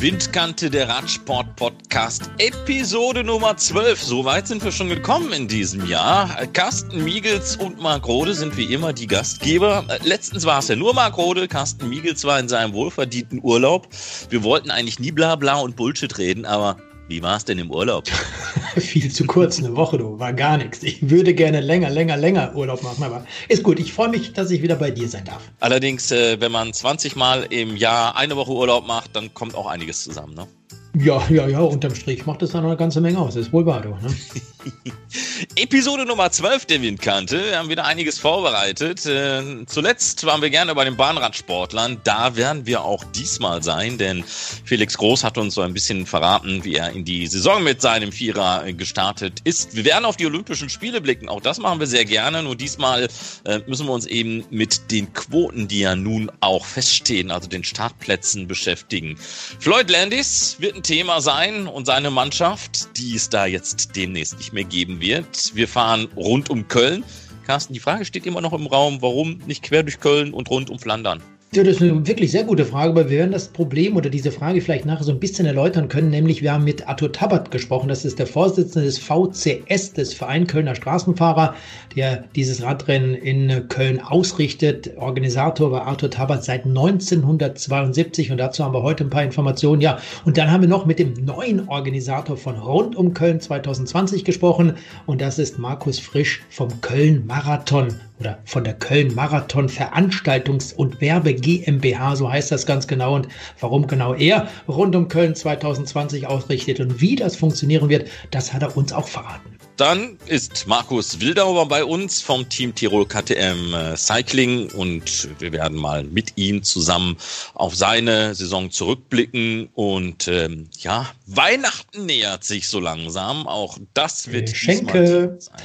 Windkante der Radsport Podcast, Episode Nummer 12. So weit sind wir schon gekommen in diesem Jahr. Carsten Miegels und Marc Rode sind wie immer die Gastgeber. Letztens war es ja nur Marc Rode. Carsten Miegels war in seinem wohlverdienten Urlaub. Wir wollten eigentlich nie bla bla und Bullshit reden, aber wie war es denn im Urlaub? Viel zu kurz, eine Woche, du, war gar nichts. Ich würde gerne länger, länger, länger Urlaub machen, aber ist gut. Ich freue mich, dass ich wieder bei dir sein darf. Allerdings, äh, wenn man 20 Mal im Jahr eine Woche Urlaub macht, dann kommt auch einiges zusammen, ne? Ja, ja, ja, unterm Strich macht es dann eine ganze Menge aus. Ist wohl wahr, du, ne? Episode Nummer 12 der Windkante. Wir haben wieder einiges vorbereitet. Äh, zuletzt waren wir gerne bei den Bahnradsportlern. Da werden wir auch diesmal sein, denn Felix Groß hat uns so ein bisschen verraten, wie er in die Saison mit seinem Vierer gestartet ist. Wir werden auf die Olympischen Spiele blicken. Auch das machen wir sehr gerne. Nur diesmal äh, müssen wir uns eben mit den Quoten, die ja nun auch feststehen, also den Startplätzen beschäftigen. Floyd Landis wird ein Thema sein und seine Mannschaft, die es da jetzt demnächst nicht mehr geben wird. Wir fahren rund um Köln. Carsten, die Frage steht immer noch im Raum, warum nicht quer durch Köln und rund um Flandern? Ja, das ist eine wirklich sehr gute Frage, aber wir werden das Problem oder diese Frage vielleicht nachher so ein bisschen erläutern können. Nämlich, wir haben mit Arthur Tabat gesprochen. Das ist der Vorsitzende des VCS, des Verein Kölner Straßenfahrer, der dieses Radrennen in Köln ausrichtet. Organisator war Arthur Tabat seit 1972 und dazu haben wir heute ein paar Informationen. Ja, und dann haben wir noch mit dem neuen Organisator von Rund um Köln 2020 gesprochen und das ist Markus Frisch vom Köln Marathon oder von der Köln Marathon Veranstaltungs- und Werbe GmbH, so heißt das ganz genau und warum genau er rund um Köln 2020 ausrichtet und wie das funktionieren wird, das hat er uns auch verraten. Dann ist Markus Wildauer bei uns vom Team Tirol KTM äh, Cycling und wir werden mal mit ihm zusammen auf seine Saison zurückblicken und ähm, ja, Weihnachten nähert sich so langsam, auch das wird Schenke. sein.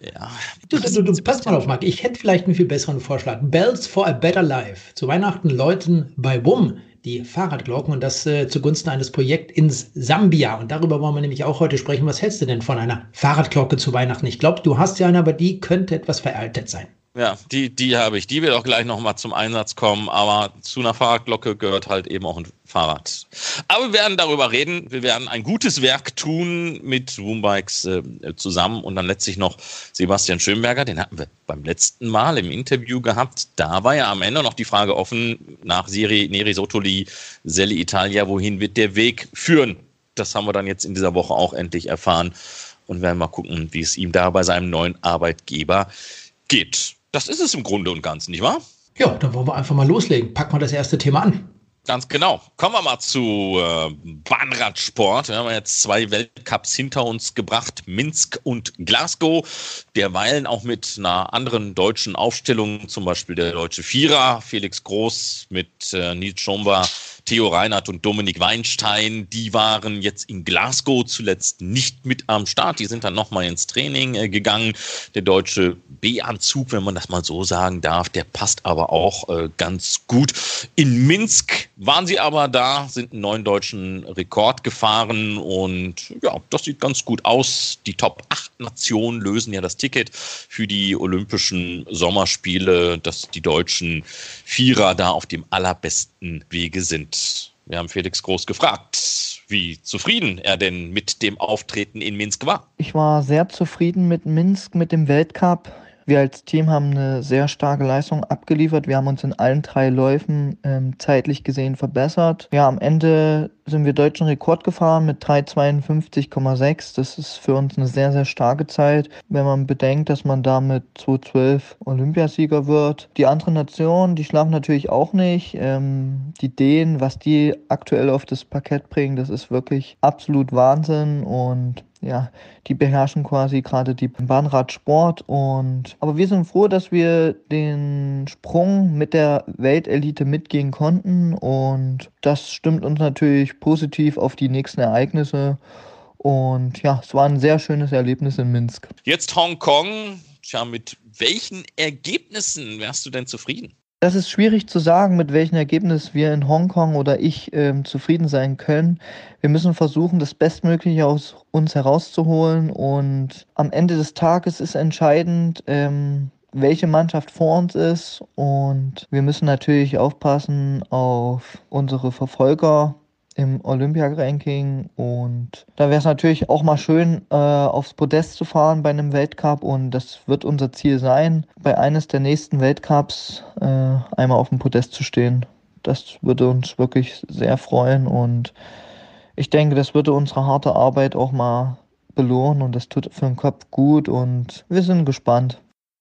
Ja. Du, du, du, pass mal auf, Marc. Ich hätte vielleicht einen viel besseren Vorschlag. Bells for a Better Life. Zu Weihnachten läuten bei WUM die Fahrradglocken und das äh, zugunsten eines Projekts in Sambia. Und darüber wollen wir nämlich auch heute sprechen. Was hältst du denn von einer Fahrradglocke zu Weihnachten? Ich glaube, du hast ja eine, aber die könnte etwas veraltet sein. Ja, die, die habe ich. Die wird auch gleich nochmal zum Einsatz kommen, aber zu einer Fahrradglocke gehört halt eben auch ein Fahrrad. Aber wir werden darüber reden. Wir werden ein gutes Werk tun mit Roombikes äh, zusammen und dann letztlich noch Sebastian Schönberger, den hatten wir beim letzten Mal im Interview gehabt. Da war ja am Ende noch die Frage offen nach Siri Neri Sotoli, Selle Italia, wohin wird der Weg führen? Das haben wir dann jetzt in dieser Woche auch endlich erfahren und werden mal gucken, wie es ihm da bei seinem neuen Arbeitgeber geht. Das ist es im Grunde und Ganzen, nicht wahr? Ja, dann wollen wir einfach mal loslegen. Packen wir das erste Thema an. Ganz genau. Kommen wir mal zu äh, Bahnradsport. Wir haben jetzt zwei Weltcups hinter uns gebracht, Minsk und Glasgow. Derweilen auch mit einer anderen deutschen Aufstellung, zum Beispiel der deutsche Vierer, Felix Groß mit äh, Nils Schomba Theo Reinhardt und Dominik Weinstein, die waren jetzt in Glasgow zuletzt nicht mit am Start. Die sind dann nochmal ins Training äh, gegangen. Der deutsche B-Anzug, wenn man das mal so sagen darf, der passt aber auch äh, ganz gut. In Minsk waren sie aber da, sind einen neuen deutschen Rekord gefahren und ja, das sieht ganz gut aus. Die Top 8 Nationen lösen ja das Ticket für die Olympischen Sommerspiele, dass die deutschen Vierer da auf dem allerbesten Wege sind. Wir haben Felix Groß gefragt, wie zufrieden er denn mit dem Auftreten in Minsk war. Ich war sehr zufrieden mit Minsk, mit dem Weltcup. Wir als Team haben eine sehr starke Leistung abgeliefert. Wir haben uns in allen drei Läufen ähm, zeitlich gesehen verbessert. Ja, am Ende sind wir deutschen Rekord gefahren mit 3,52,6. Das ist für uns eine sehr, sehr starke Zeit, wenn man bedenkt, dass man damit 2012 Olympiasieger wird. Die anderen Nationen, die schlafen natürlich auch nicht. Ähm, die Dänen, was die aktuell auf das Parkett bringen, das ist wirklich absolut Wahnsinn und ja, die beherrschen quasi gerade die Bahnradsport und aber wir sind froh, dass wir den Sprung mit der Weltelite mitgehen konnten und das stimmt uns natürlich positiv auf die nächsten Ereignisse und ja, es war ein sehr schönes Erlebnis in Minsk. Jetzt Hongkong. Tja, mit welchen Ergebnissen wärst du denn zufrieden? Das ist schwierig zu sagen, mit welchem Ergebnis wir in Hongkong oder ich ähm, zufrieden sein können. Wir müssen versuchen, das Bestmögliche aus uns herauszuholen und am Ende des Tages ist entscheidend, ähm, welche Mannschaft vor uns ist und wir müssen natürlich aufpassen auf unsere Verfolger, im Olympia-Ranking. Und da wäre es natürlich auch mal schön, äh, aufs Podest zu fahren bei einem Weltcup. Und das wird unser Ziel sein, bei eines der nächsten Weltcups äh, einmal auf dem Podest zu stehen. Das würde uns wirklich sehr freuen. Und ich denke, das würde unsere harte Arbeit auch mal belohnen. Und das tut für den Kopf gut. Und wir sind gespannt.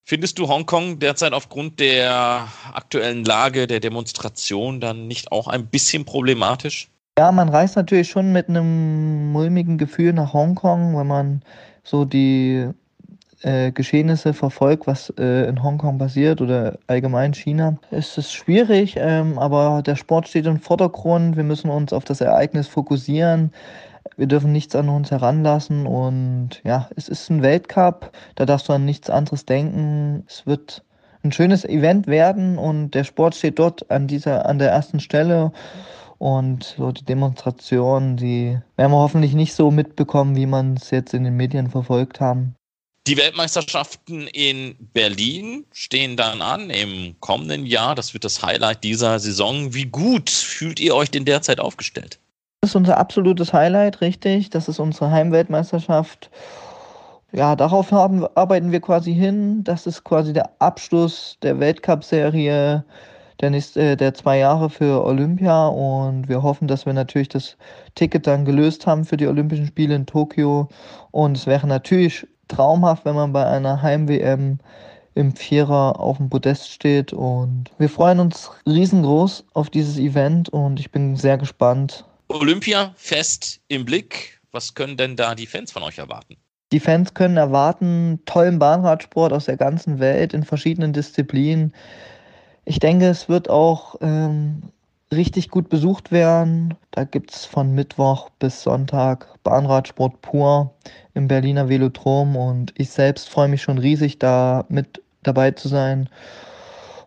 Findest du Hongkong derzeit aufgrund der aktuellen Lage der Demonstration dann nicht auch ein bisschen problematisch? Ja, man reist natürlich schon mit einem mulmigen Gefühl nach Hongkong, wenn man so die äh, Geschehnisse verfolgt, was äh, in Hongkong passiert oder allgemein China. Es ist schwierig, ähm, aber der Sport steht im Vordergrund. Wir müssen uns auf das Ereignis fokussieren. Wir dürfen nichts an uns heranlassen und ja, es ist ein Weltcup. Da darfst du an nichts anderes denken. Es wird ein schönes Event werden und der Sport steht dort an dieser, an der ersten Stelle. Und so die Demonstrationen, die werden wir hoffentlich nicht so mitbekommen, wie man es jetzt in den Medien verfolgt haben. Die Weltmeisterschaften in Berlin stehen dann an im kommenden Jahr. Das wird das Highlight dieser Saison. Wie gut fühlt ihr euch denn derzeit aufgestellt? Das ist unser absolutes Highlight, richtig. Das ist unsere Heimweltmeisterschaft. Ja, darauf haben, arbeiten wir quasi hin. Das ist quasi der Abschluss der Weltcup-Serie der, nächste, äh, der zwei Jahre für Olympia und wir hoffen, dass wir natürlich das Ticket dann gelöst haben für die Olympischen Spiele in Tokio. Und es wäre natürlich traumhaft, wenn man bei einer Heim-WM im Vierer auf dem Podest steht. Und wir freuen uns riesengroß auf dieses Event und ich bin sehr gespannt. Olympia fest im Blick. Was können denn da die Fans von euch erwarten? Die Fans können erwarten tollen Bahnradsport aus der ganzen Welt in verschiedenen Disziplinen. Ich denke, es wird auch ähm, richtig gut besucht werden. Da gibt es von Mittwoch bis Sonntag Bahnradsport pur im Berliner Velodrom und ich selbst freue mich schon riesig, da mit dabei zu sein.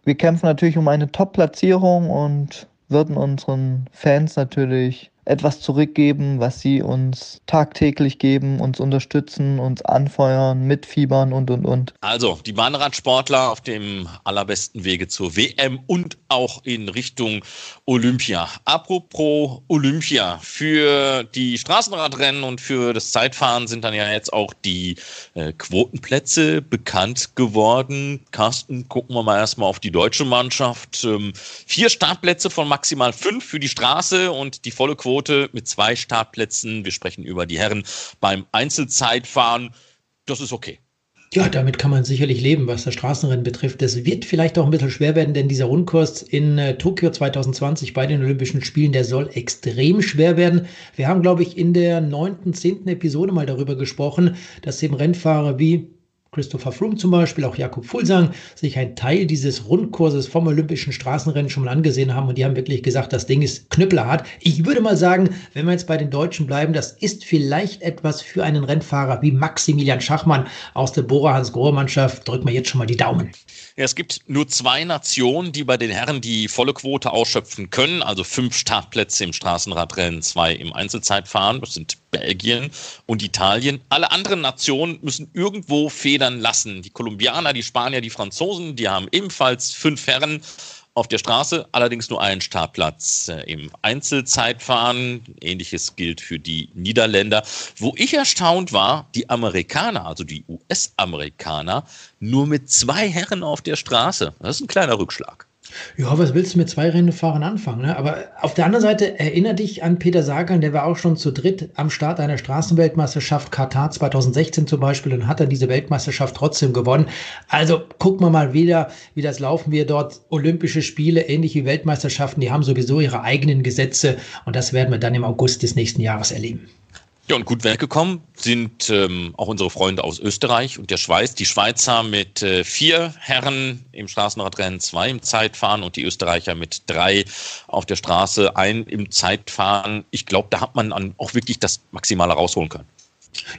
Wir kämpfen natürlich um eine Top-Platzierung und würden unseren Fans natürlich etwas zurückgeben, was sie uns tagtäglich geben, uns unterstützen, uns anfeuern, mitfiebern und, und, und. Also die Bahnradsportler auf dem allerbesten Wege zur WM und auch in Richtung Olympia. Apropos Olympia, für die Straßenradrennen und für das Zeitfahren sind dann ja jetzt auch die äh, Quotenplätze bekannt geworden. Carsten, gucken wir mal erstmal auf die deutsche Mannschaft. Ähm, vier Startplätze von maximal fünf für die Straße und die volle Quote Quote mit zwei Startplätzen. Wir sprechen über die Herren beim Einzelzeitfahren. Das ist okay. Ja, damit kann man sicherlich leben, was das Straßenrennen betrifft. Das wird vielleicht auch ein bisschen schwer werden, denn dieser Rundkurs in äh, Tokio 2020 bei den Olympischen Spielen, der soll extrem schwer werden. Wir haben, glaube ich, in der neunten, zehnten Episode mal darüber gesprochen, dass eben Rennfahrer wie Christopher Froome zum Beispiel, auch Jakob Fulsang, sich ein Teil dieses Rundkurses vom Olympischen Straßenrennen schon mal angesehen haben und die haben wirklich gesagt, das Ding ist knüppelhart. Ich würde mal sagen, wenn wir jetzt bei den Deutschen bleiben, das ist vielleicht etwas für einen Rennfahrer wie Maximilian Schachmann aus der Bora Hans-Grohe-Mannschaft. Drücken wir jetzt schon mal die Daumen. Ja, es gibt nur zwei Nationen, die bei den Herren die volle Quote ausschöpfen können, also fünf Startplätze im Straßenradrennen, zwei im Einzelzeitfahren. Das sind Belgien und Italien. Alle anderen Nationen müssen irgendwo federn lassen. Die Kolumbianer, die Spanier, die Franzosen, die haben ebenfalls fünf Herren auf der Straße, allerdings nur einen Startplatz äh, im Einzelzeitfahren. Ähnliches gilt für die Niederländer. Wo ich erstaunt war, die Amerikaner, also die US-Amerikaner, nur mit zwei Herren auf der Straße. Das ist ein kleiner Rückschlag. Ja, was willst du mit zwei Rennfahrern anfangen? Ne? Aber auf der anderen Seite erinnere dich an Peter Sagan, der war auch schon zu dritt am Start einer Straßenweltmeisterschaft, Katar 2016 zum Beispiel, und hat dann diese Weltmeisterschaft trotzdem gewonnen. Also gucken wir mal wieder, wie das laufen wir dort. Olympische Spiele, ähnlich wie Weltmeisterschaften, die haben sowieso ihre eigenen Gesetze und das werden wir dann im August des nächsten Jahres erleben. Ja, und gut weggekommen sind ähm, auch unsere Freunde aus Österreich und der Schweiz. Die Schweizer mit äh, vier Herren im Straßenradrennen, zwei im Zeitfahren und die Österreicher mit drei auf der Straße, ein im Zeitfahren. Ich glaube, da hat man auch wirklich das Maximale rausholen können.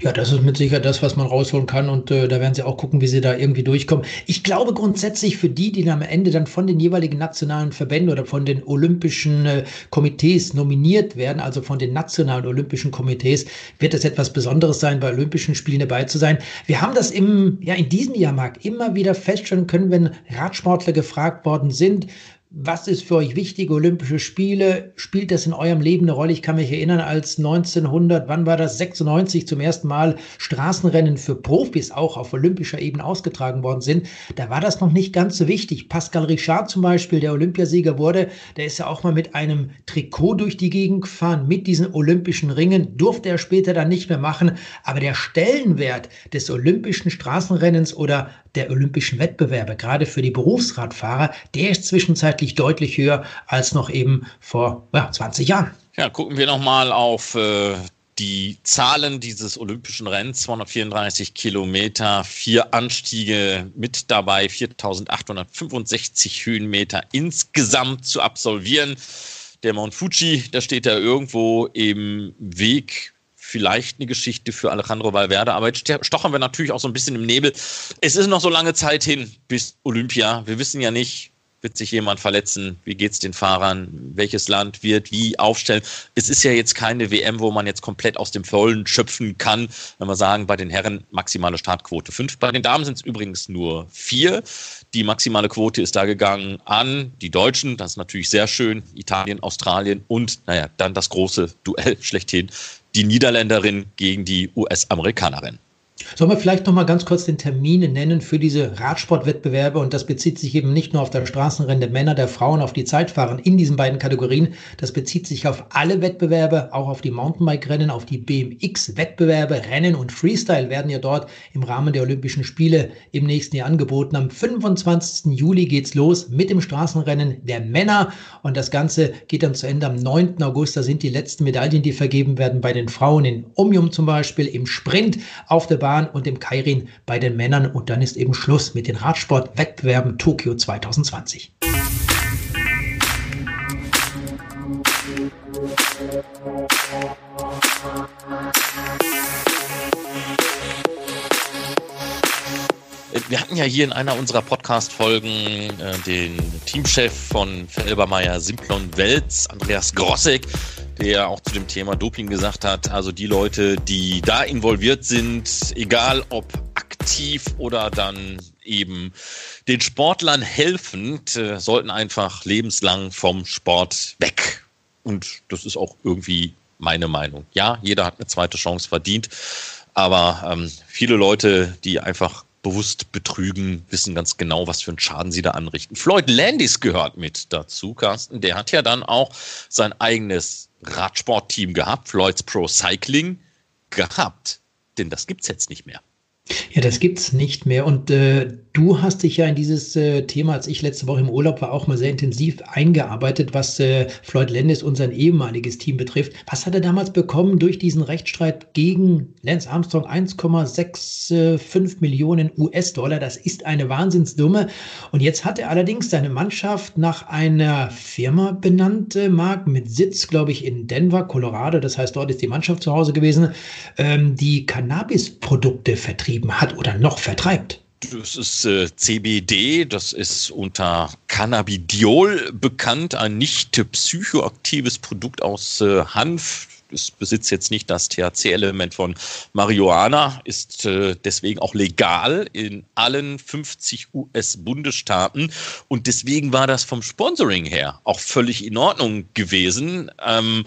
Ja, das ist mit Sicherheit das, was man rausholen kann und äh, da werden sie auch gucken, wie sie da irgendwie durchkommen. Ich glaube grundsätzlich für die, die am Ende dann von den jeweiligen nationalen Verbänden oder von den olympischen äh, Komitees nominiert werden, also von den nationalen olympischen Komitees, wird es etwas Besonderes sein, bei Olympischen Spielen dabei zu sein. Wir haben das im, ja, in diesem Jahr, Marc, immer wieder feststellen können, wenn Radsportler gefragt worden sind, was ist für euch wichtig? Olympische Spiele, spielt das in eurem Leben eine Rolle? Ich kann mich erinnern, als 1900, wann war das, 96 zum ersten Mal Straßenrennen für Profis auch auf olympischer Ebene ausgetragen worden sind. Da war das noch nicht ganz so wichtig. Pascal Richard zum Beispiel, der Olympiasieger wurde, der ist ja auch mal mit einem Trikot durch die Gegend gefahren, mit diesen olympischen Ringen, durfte er später dann nicht mehr machen. Aber der Stellenwert des olympischen Straßenrennens oder der olympischen Wettbewerbe, gerade für die Berufsradfahrer, der ist zwischenzeitlich deutlich höher als noch eben vor ja, 20 Jahren. Ja, gucken wir nochmal auf äh, die Zahlen dieses olympischen Rennens, 234 Kilometer, vier Anstiege mit dabei, 4865 Höhenmeter insgesamt zu absolvieren. Der Mount Fuji, da steht er irgendwo im Weg vielleicht eine Geschichte für Alejandro Valverde. Aber jetzt stochern wir natürlich auch so ein bisschen im Nebel. Es ist noch so lange Zeit hin bis Olympia. Wir wissen ja nicht, wird sich jemand verletzen? Wie geht es den Fahrern? Welches Land wird wie aufstellen? Es ist ja jetzt keine WM, wo man jetzt komplett aus dem Vollen schöpfen kann. Wenn wir sagen, bei den Herren maximale Startquote fünf. Bei den Damen sind es übrigens nur vier. Die maximale Quote ist da gegangen an die Deutschen. Das ist natürlich sehr schön. Italien, Australien und, naja, dann das große Duell schlechthin die Niederländerin gegen die US-Amerikanerin. Sollen wir vielleicht noch mal ganz kurz den Termin nennen für diese Radsportwettbewerbe? Und das bezieht sich eben nicht nur auf das Straßenrennen der Männer, der Frauen, auf die Zeitfahren in diesen beiden Kategorien. Das bezieht sich auf alle Wettbewerbe, auch auf die Mountainbike-Rennen, auf die BMX-Wettbewerbe. Rennen und Freestyle werden ja dort im Rahmen der Olympischen Spiele im nächsten Jahr angeboten. Am 25. Juli geht's los mit dem Straßenrennen der Männer. Und das Ganze geht dann zu Ende am 9. August. Da sind die letzten Medaillen, die vergeben werden bei den Frauen in Omnium zum Beispiel, im Sprint auf der Bahn und im Kairin bei den Männern. Und dann ist eben Schluss mit den Radsportwettbewerben Tokio 2020. Wir hatten ja hier in einer unserer Podcast-Folgen äh, den Teamchef von Felbermeier Simplon Welz, Andreas Grossek, der auch zu dem Thema Doping gesagt hat, also die Leute, die da involviert sind, egal ob aktiv oder dann eben den Sportlern helfend, äh, sollten einfach lebenslang vom Sport weg. Und das ist auch irgendwie meine Meinung. Ja, jeder hat eine zweite Chance verdient, aber ähm, viele Leute, die einfach bewusst betrügen, wissen ganz genau, was für einen Schaden sie da anrichten. Floyd Landis gehört mit dazu, Carsten. Der hat ja dann auch sein eigenes Radsportteam gehabt, Floyds Pro Cycling gehabt. Denn das gibt es jetzt nicht mehr. Ja, das gibt's nicht mehr. Und äh, du hast dich ja in dieses äh, Thema, als ich letzte Woche im Urlaub war, auch mal sehr intensiv eingearbeitet, was äh, Floyd Landis und sein ehemaliges Team betrifft. Was hat er damals bekommen durch diesen Rechtsstreit gegen Lance Armstrong? 1,65 Millionen US-Dollar. Das ist eine Wahnsinnsdumme. Und jetzt hat er allerdings seine Mannschaft nach einer Firma benannt, äh, Mark, mit Sitz, glaube ich, in Denver, Colorado. Das heißt, dort ist die Mannschaft zu Hause gewesen, ähm, die Cannabis-Produkte vertrieben vertrieben hat oder noch vertreibt. Das ist äh, CBD, das ist unter Cannabidiol bekannt, ein nicht psychoaktives Produkt aus äh, Hanf. Es besitzt jetzt nicht das THC-Element von Marihuana, ist äh, deswegen auch legal in allen 50 US-Bundesstaaten. Und deswegen war das vom Sponsoring her auch völlig in Ordnung gewesen. Ähm,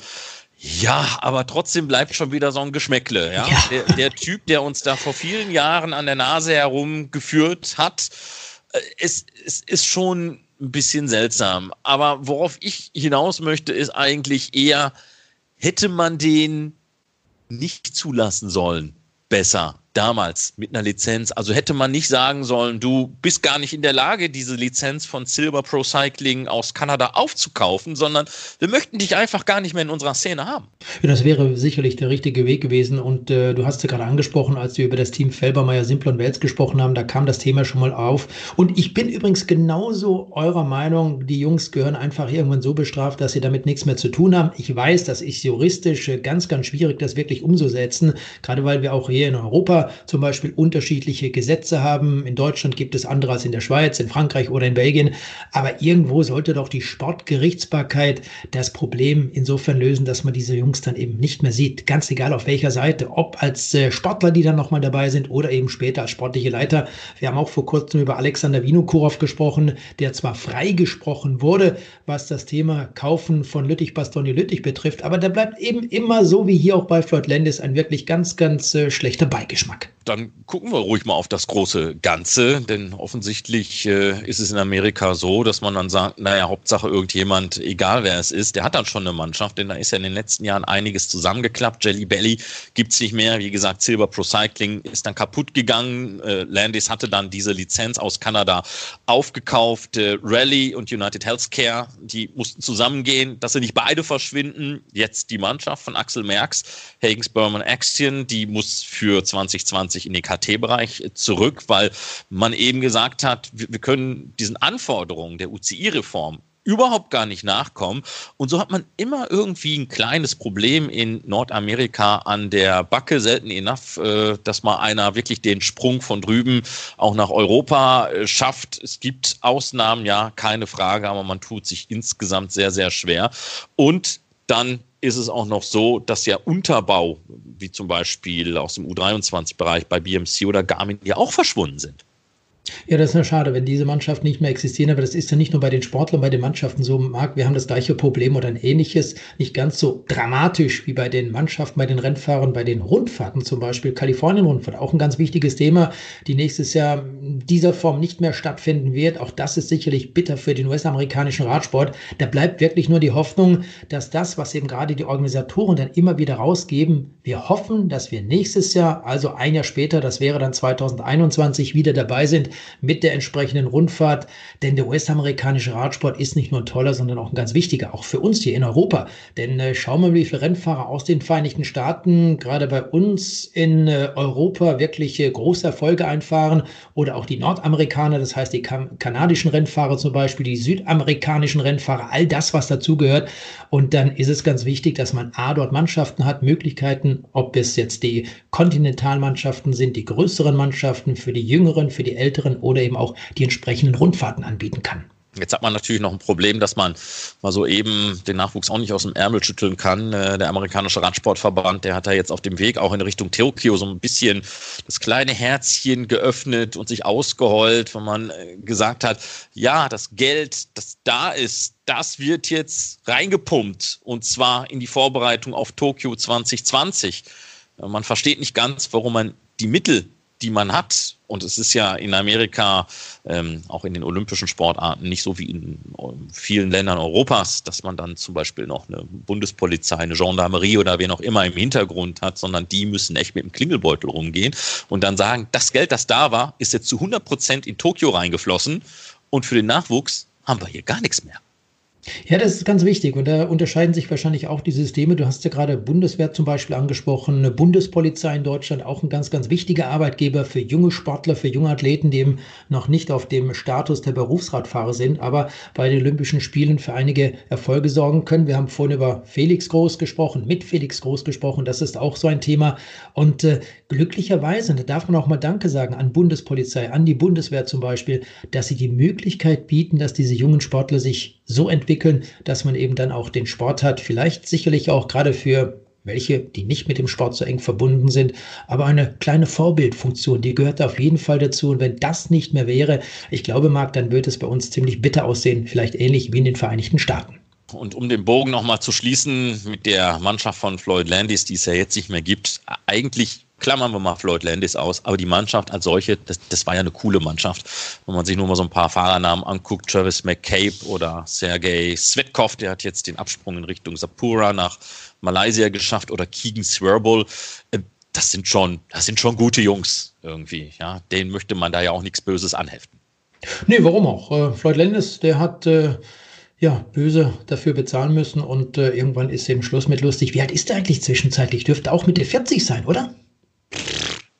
ja, aber trotzdem bleibt schon wieder so ein Geschmäckle. Ja? ja. Der, der, Typ, der uns da vor vielen Jahren an der Nase herumgeführt hat, äh, es, es ist schon ein bisschen seltsam. Aber worauf ich hinaus möchte, ist eigentlich eher, hätte man den nicht zulassen sollen, besser damals mit einer Lizenz. Also hätte man nicht sagen sollen, du bist gar nicht in der Lage, diese Lizenz von Silver Pro Cycling aus Kanada aufzukaufen, sondern wir möchten dich einfach gar nicht mehr in unserer Szene haben. Ja, das wäre sicherlich der richtige Weg gewesen. Und äh, du hast ja gerade angesprochen, als wir über das Team Felbermeier, Simple und Wels gesprochen haben, da kam das Thema schon mal auf. Und ich bin übrigens genauso eurer Meinung, die Jungs gehören einfach irgendwann so bestraft, dass sie damit nichts mehr zu tun haben. Ich weiß, das ist juristisch ganz, ganz schwierig, das wirklich umzusetzen, gerade weil wir auch hier in Europa Zum Beispiel unterschiedliche Gesetze haben. In Deutschland gibt es andere als in der Schweiz, in Frankreich oder in Belgien. Aber irgendwo sollte doch die Sportgerichtsbarkeit das Problem insofern lösen, dass man diese Jungs dann eben nicht mehr sieht. Ganz egal auf welcher Seite. Ob als äh, Sportler, die dann nochmal dabei sind oder eben später als sportliche Leiter. Wir haben auch vor kurzem über Alexander Vinokurov gesprochen, der zwar freigesprochen wurde, was das Thema Kaufen von Lüttich Bastoni Lüttich betrifft, aber der bleibt eben immer so wie hier auch bei Floyd Landis ein wirklich ganz, ganz äh, schlechter Beigeschmack. Dann gucken wir ruhig mal auf das große Ganze, denn offensichtlich äh, ist es in Amerika so, dass man dann sagt, naja, Hauptsache irgendjemand, egal wer es ist, der hat dann schon eine Mannschaft, denn da ist ja in den letzten Jahren einiges zusammengeklappt. Jelly Belly gibt es nicht mehr. Wie gesagt, Silver Pro Cycling ist dann kaputt gegangen. Äh, Landis hatte dann diese Lizenz aus Kanada aufgekauft. Äh, Rally und United Healthcare, die mussten zusammengehen, dass sie nicht beide verschwinden. Jetzt die Mannschaft von Axel Merks, Hagens Berman Action, die muss für 2020 in den KT-Bereich zurück, weil man eben gesagt hat, wir können diesen Anforderungen der UCI-Reform überhaupt gar nicht nachkommen. Und so hat man immer irgendwie ein kleines Problem in Nordamerika an der Backe, selten enough, äh, dass mal einer wirklich den Sprung von drüben auch nach Europa äh, schafft. Es gibt Ausnahmen, ja, keine Frage, aber man tut sich insgesamt sehr, sehr schwer. Und dann ist es auch noch so, dass ja Unterbau, wie zum Beispiel aus dem U23-Bereich bei BMC oder Garmin, ja auch verschwunden sind. Ja, das ist ja schade, wenn diese Mannschaften nicht mehr existieren. Aber das ist ja nicht nur bei den Sportlern, bei den Mannschaften so, Marc. Wir haben das gleiche Problem oder ein ähnliches, nicht ganz so dramatisch wie bei den Mannschaften, bei den Rennfahrern, bei den Rundfahrten zum Beispiel. Kalifornien-Rundfahrt, auch ein ganz wichtiges Thema, die nächstes Jahr in dieser Form nicht mehr stattfinden wird. Auch das ist sicherlich bitter für den US-amerikanischen Radsport. Da bleibt wirklich nur die Hoffnung, dass das, was eben gerade die Organisatoren dann immer wieder rausgeben, wir hoffen, dass wir nächstes Jahr, also ein Jahr später, das wäre dann 2021, wieder dabei sind mit der entsprechenden Rundfahrt. Denn der US-amerikanische Radsport ist nicht nur ein toller, sondern auch ein ganz wichtiger, auch für uns hier in Europa. Denn äh, schauen wir mal, wie viele Rennfahrer aus den Vereinigten Staaten gerade bei uns in äh, Europa wirklich äh, große Erfolge einfahren oder auch die Nordamerikaner, das heißt die kan kanadischen Rennfahrer zum Beispiel, die südamerikanischen Rennfahrer, all das, was dazugehört. Und dann ist es ganz wichtig, dass man A, dort Mannschaften hat, Möglichkeiten, ob es jetzt die Kontinentalmannschaften sind, die größeren Mannschaften für die Jüngeren, für die Älteren, Älteren oder eben auch die entsprechenden Rundfahrten anbieten kann. Jetzt hat man natürlich noch ein Problem, dass man mal so eben den Nachwuchs auch nicht aus dem Ärmel schütteln kann. Äh, der amerikanische Radsportverband, der hat da jetzt auf dem Weg auch in Richtung Tokio so ein bisschen das kleine Herzchen geöffnet und sich ausgeheult, wenn man äh, gesagt hat, ja, das Geld, das da ist, das wird jetzt reingepumpt und zwar in die Vorbereitung auf Tokio 2020. Äh, man versteht nicht ganz, warum man die Mittel die man hat. Und es ist ja in Amerika, ähm, auch in den olympischen Sportarten, nicht so wie in vielen Ländern Europas, dass man dann zum Beispiel noch eine Bundespolizei, eine Gendarmerie oder wer noch immer im Hintergrund hat, sondern die müssen echt mit dem Klingelbeutel rumgehen und dann sagen, das Geld, das da war, ist jetzt zu 100 Prozent in Tokio reingeflossen und für den Nachwuchs haben wir hier gar nichts mehr. Ja, das ist ganz wichtig. Und da unterscheiden sich wahrscheinlich auch die Systeme. Du hast ja gerade Bundeswehr zum Beispiel angesprochen, eine Bundespolizei in Deutschland, auch ein ganz, ganz wichtiger Arbeitgeber für junge Sportler, für junge Athleten, die eben noch nicht auf dem Status der Berufsradfahrer sind, aber bei den Olympischen Spielen für einige Erfolge sorgen können. Wir haben vorhin über Felix Groß gesprochen, mit Felix Groß gesprochen. Das ist auch so ein Thema. Und äh, glücklicherweise, da darf man auch mal Danke sagen an Bundespolizei, an die Bundeswehr zum Beispiel, dass sie die Möglichkeit bieten, dass diese jungen Sportler sich so entwickeln, dass man eben dann auch den Sport hat. Vielleicht sicherlich auch gerade für welche, die nicht mit dem Sport so eng verbunden sind, aber eine kleine Vorbildfunktion, die gehört auf jeden Fall dazu. Und wenn das nicht mehr wäre, ich glaube, Marc, dann wird es bei uns ziemlich bitter aussehen, vielleicht ähnlich wie in den Vereinigten Staaten. Und um den Bogen nochmal zu schließen mit der Mannschaft von Floyd Landis, die es ja jetzt nicht mehr gibt, eigentlich klammern wir mal Floyd Landis aus, aber die Mannschaft als solche, das, das war ja eine coole Mannschaft. Wenn man sich nur mal so ein paar Fahrernamen anguckt, Travis McCabe oder Sergei Svetkov, der hat jetzt den Absprung in Richtung Sapura nach Malaysia geschafft oder Keegan Swerbul. Äh, das sind schon, das sind schon gute Jungs irgendwie, ja. Denen möchte man da ja auch nichts Böses anheften. Nee, warum auch? Äh, Floyd Landis, der hat äh, ja böse dafür bezahlen müssen und äh, irgendwann ist eben Schluss mit lustig. Wie alt ist der eigentlich zwischenzeitlich? Dürfte auch mit der 40 sein, oder?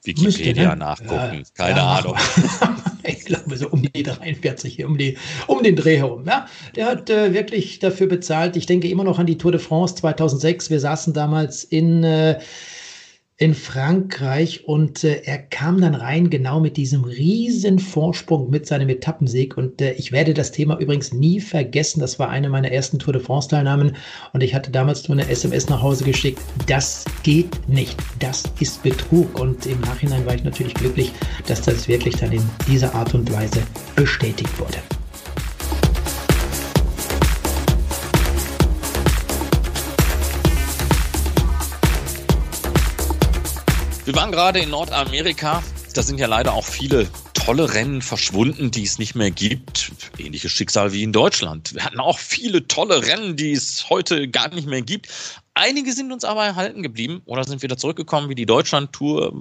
Wikipedia ne? nachgucken. Keine ja, Ahnung. ich glaube, so um die 43, um, die, um den Dreh herum. Ja, der hat äh, wirklich dafür bezahlt. Ich denke immer noch an die Tour de France 2006. Wir saßen damals in. Äh, in Frankreich und äh, er kam dann rein genau mit diesem riesen Vorsprung mit seinem Etappensieg und äh, ich werde das Thema übrigens nie vergessen. Das war eine meiner ersten Tour de France Teilnahmen und ich hatte damals nur eine SMS nach Hause geschickt. Das geht nicht. Das ist Betrug und im Nachhinein war ich natürlich glücklich, dass das wirklich dann in dieser Art und Weise bestätigt wurde. Wir waren gerade in Nordamerika. Da sind ja leider auch viele tolle Rennen verschwunden, die es nicht mehr gibt. Ähnliches Schicksal wie in Deutschland. Wir hatten auch viele tolle Rennen, die es heute gar nicht mehr gibt. Einige sind uns aber erhalten geblieben oder sind wieder zurückgekommen, wie die Deutschland-Tour,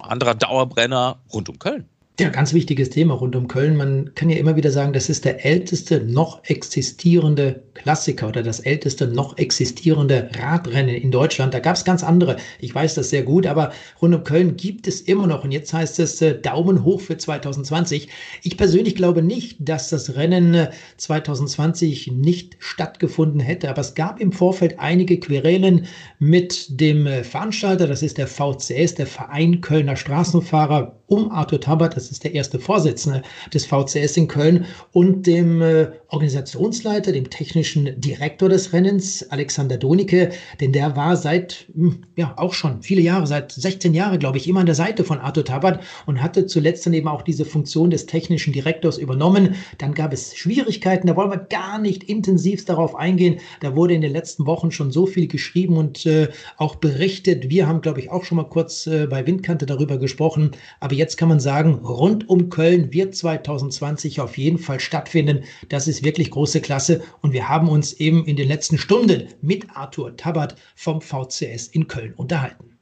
anderer Dauerbrenner rund um Köln. Ja, ganz wichtiges Thema rund um Köln. Man kann ja immer wieder sagen, das ist der älteste noch existierende Klassiker oder das älteste noch existierende Radrennen in Deutschland. Da gab es ganz andere. Ich weiß das sehr gut, aber rund um Köln gibt es immer noch. Und jetzt heißt es äh, Daumen hoch für 2020. Ich persönlich glaube nicht, dass das Rennen 2020 äh, nicht stattgefunden hätte, aber es gab im Vorfeld einige Querelen mit dem äh, Veranstalter. Das ist der VCS, der Verein Kölner Straßenfahrer um Arthur Tabat. Das ist der erste Vorsitzende des VCS in Köln und dem äh, Organisationsleiter, dem technischen Direktor des Rennens, Alexander Donicke, denn der war seit, hm, ja, auch schon viele Jahre, seit 16 Jahren, glaube ich, immer an der Seite von Arthur Tabat und hatte zuletzt dann eben auch diese Funktion des technischen Direktors übernommen. Dann gab es Schwierigkeiten, da wollen wir gar nicht intensiv darauf eingehen. Da wurde in den letzten Wochen schon so viel geschrieben und äh, auch berichtet. Wir haben, glaube ich, auch schon mal kurz äh, bei Windkante darüber gesprochen. Aber jetzt kann man sagen, rund um Köln wird 2020 auf jeden Fall stattfinden. Das ist wirklich große Klasse und wir haben uns eben in den letzten Stunden mit Arthur Tabat vom VCS in Köln unterhalten.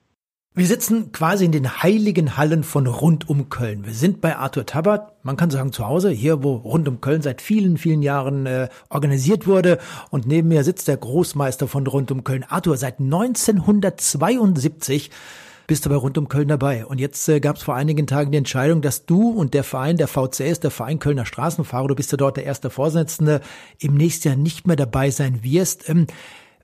Wir sitzen quasi in den heiligen Hallen von rund um Köln. Wir sind bei Arthur Tabat, man kann sagen zu Hause, hier wo rund um Köln seit vielen, vielen Jahren äh, organisiert wurde. Und neben mir sitzt der Großmeister von rund um Köln, Arthur, seit 1972 bist du bei rund um Köln dabei. Und jetzt äh, gab es vor einigen Tagen die Entscheidung, dass du und der Verein, der VCS, der Verein Kölner Straßenfahrer, du bist ja dort der erste Vorsitzende, im nächsten Jahr nicht mehr dabei sein wirst. Ähm,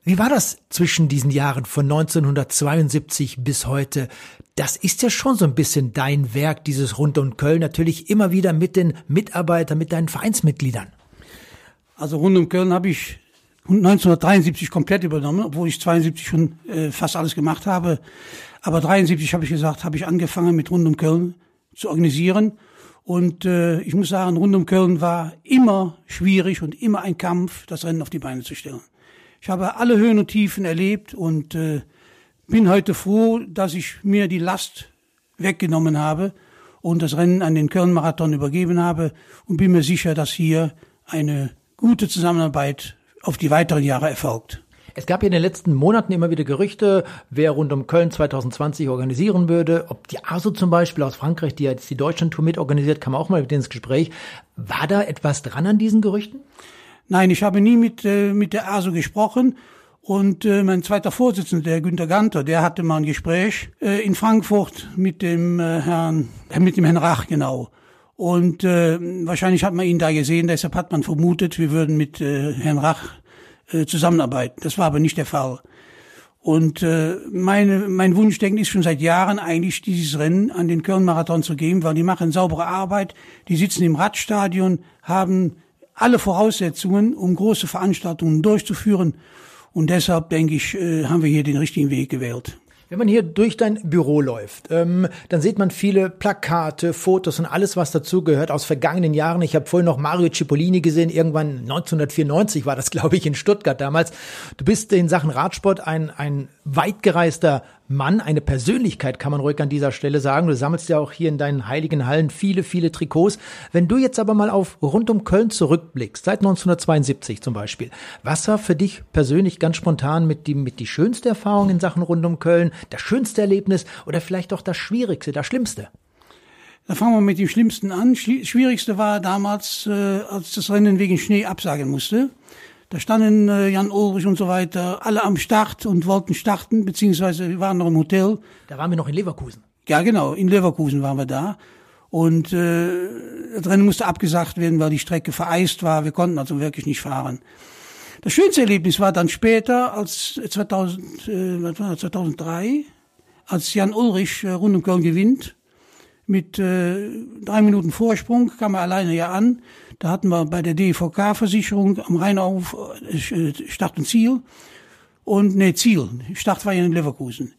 wie war das zwischen diesen Jahren von 1972 bis heute? Das ist ja schon so ein bisschen dein Werk, dieses Rund um Köln, natürlich immer wieder mit den Mitarbeitern, mit deinen Vereinsmitgliedern. Also Rund um Köln habe ich 1973 komplett übernommen, obwohl ich 72 schon äh, fast alles gemacht habe. Aber 73 habe ich gesagt, habe ich angefangen mit Rund um Köln zu organisieren. Und äh, ich muss sagen, Rund um Köln war immer schwierig und immer ein Kampf, das Rennen auf die Beine zu stellen. Ich habe alle Höhen und Tiefen erlebt und äh, bin heute froh, dass ich mir die Last weggenommen habe und das Rennen an den Köln-Marathon übergeben habe und bin mir sicher, dass hier eine gute Zusammenarbeit auf die weiteren Jahre erfolgt. Es gab ja in den letzten Monaten immer wieder Gerüchte, wer rund um Köln 2020 organisieren würde. Ob die ASO zum Beispiel aus Frankreich, die jetzt die Deutschlandtour mit organisiert, kam auch mal mit ins Gespräch. War da etwas dran an diesen Gerüchten? Nein, ich habe nie mit, äh, mit der ASO gesprochen. Und äh, mein zweiter Vorsitzender, der Günter Ganter, der hatte mal ein Gespräch äh, in Frankfurt mit dem äh, Herrn, äh, mit dem Herrn Rach genau. Und äh, wahrscheinlich hat man ihn da gesehen, deshalb hat man vermutet, wir würden mit äh, Herrn Rach äh, zusammenarbeiten. Das war aber nicht der Fall. Und äh, meine, mein Wunschdenken ist schon seit Jahren eigentlich, dieses Rennen an den Köln-Marathon zu geben, weil die machen saubere Arbeit, die sitzen im Radstadion, haben alle Voraussetzungen, um große Veranstaltungen durchzuführen. Und deshalb, denke ich, äh, haben wir hier den richtigen Weg gewählt. Wenn man hier durch dein Büro läuft, ähm, dann sieht man viele Plakate, Fotos und alles, was dazugehört aus vergangenen Jahren. Ich habe vorhin noch Mario Cipollini gesehen, irgendwann 1994 war das, glaube ich, in Stuttgart damals. Du bist in Sachen Radsport ein, ein weitgereister Mann, eine Persönlichkeit, kann man ruhig an dieser Stelle sagen. Du sammelst ja auch hier in deinen heiligen Hallen viele, viele Trikots. Wenn du jetzt aber mal auf rund um Köln zurückblickst, seit 1972 zum Beispiel, was war für dich persönlich ganz spontan mit die, mit die schönste Erfahrung in Sachen rund um Köln, das schönste Erlebnis oder vielleicht auch das schwierigste, das schlimmste? Da fangen wir mit dem Schlimmsten an. Schwierigste war damals, äh, als das Rennen wegen Schnee absagen musste. Da standen äh, Jan Ulrich und so weiter alle am Start und wollten starten, beziehungsweise wir waren noch im Hotel. Da waren wir noch in Leverkusen. Ja, genau, in Leverkusen waren wir da. Und äh, das Rennen musste abgesagt werden, weil die Strecke vereist war. Wir konnten also wirklich nicht fahren. Das schönste Erlebnis war dann später, als 2000, äh, 2003, als Jan Ulrich äh, rund um Köln gewinnt. Mit äh, drei Minuten Vorsprung kam er alleine ja an. Da hatten wir bei der DVK-Versicherung am Rheinauf äh, Start und Ziel. Und ne, Ziel. Start war ja in Leverkusen.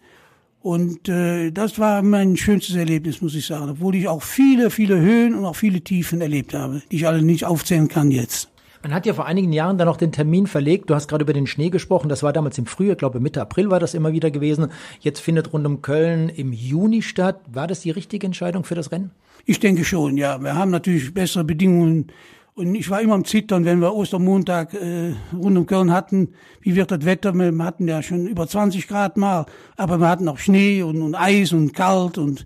Und äh, das war mein schönstes Erlebnis, muss ich sagen. Obwohl ich auch viele, viele Höhen und auch viele Tiefen erlebt habe, die ich alle nicht aufzählen kann jetzt. Man hat ja vor einigen Jahren dann noch den Termin verlegt. Du hast gerade über den Schnee gesprochen. Das war damals im Frühjahr, glaube Mitte April war das immer wieder gewesen. Jetzt findet rund um Köln im Juni statt. War das die richtige Entscheidung für das Rennen? Ich denke schon, ja. Wir haben natürlich bessere Bedingungen. Und ich war immer am Zittern, wenn wir Ostermontag äh, rund um Köln hatten. Wie wird das Wetter? Wir hatten ja schon über 20 Grad mal, aber wir hatten auch Schnee und, und Eis und kalt. Und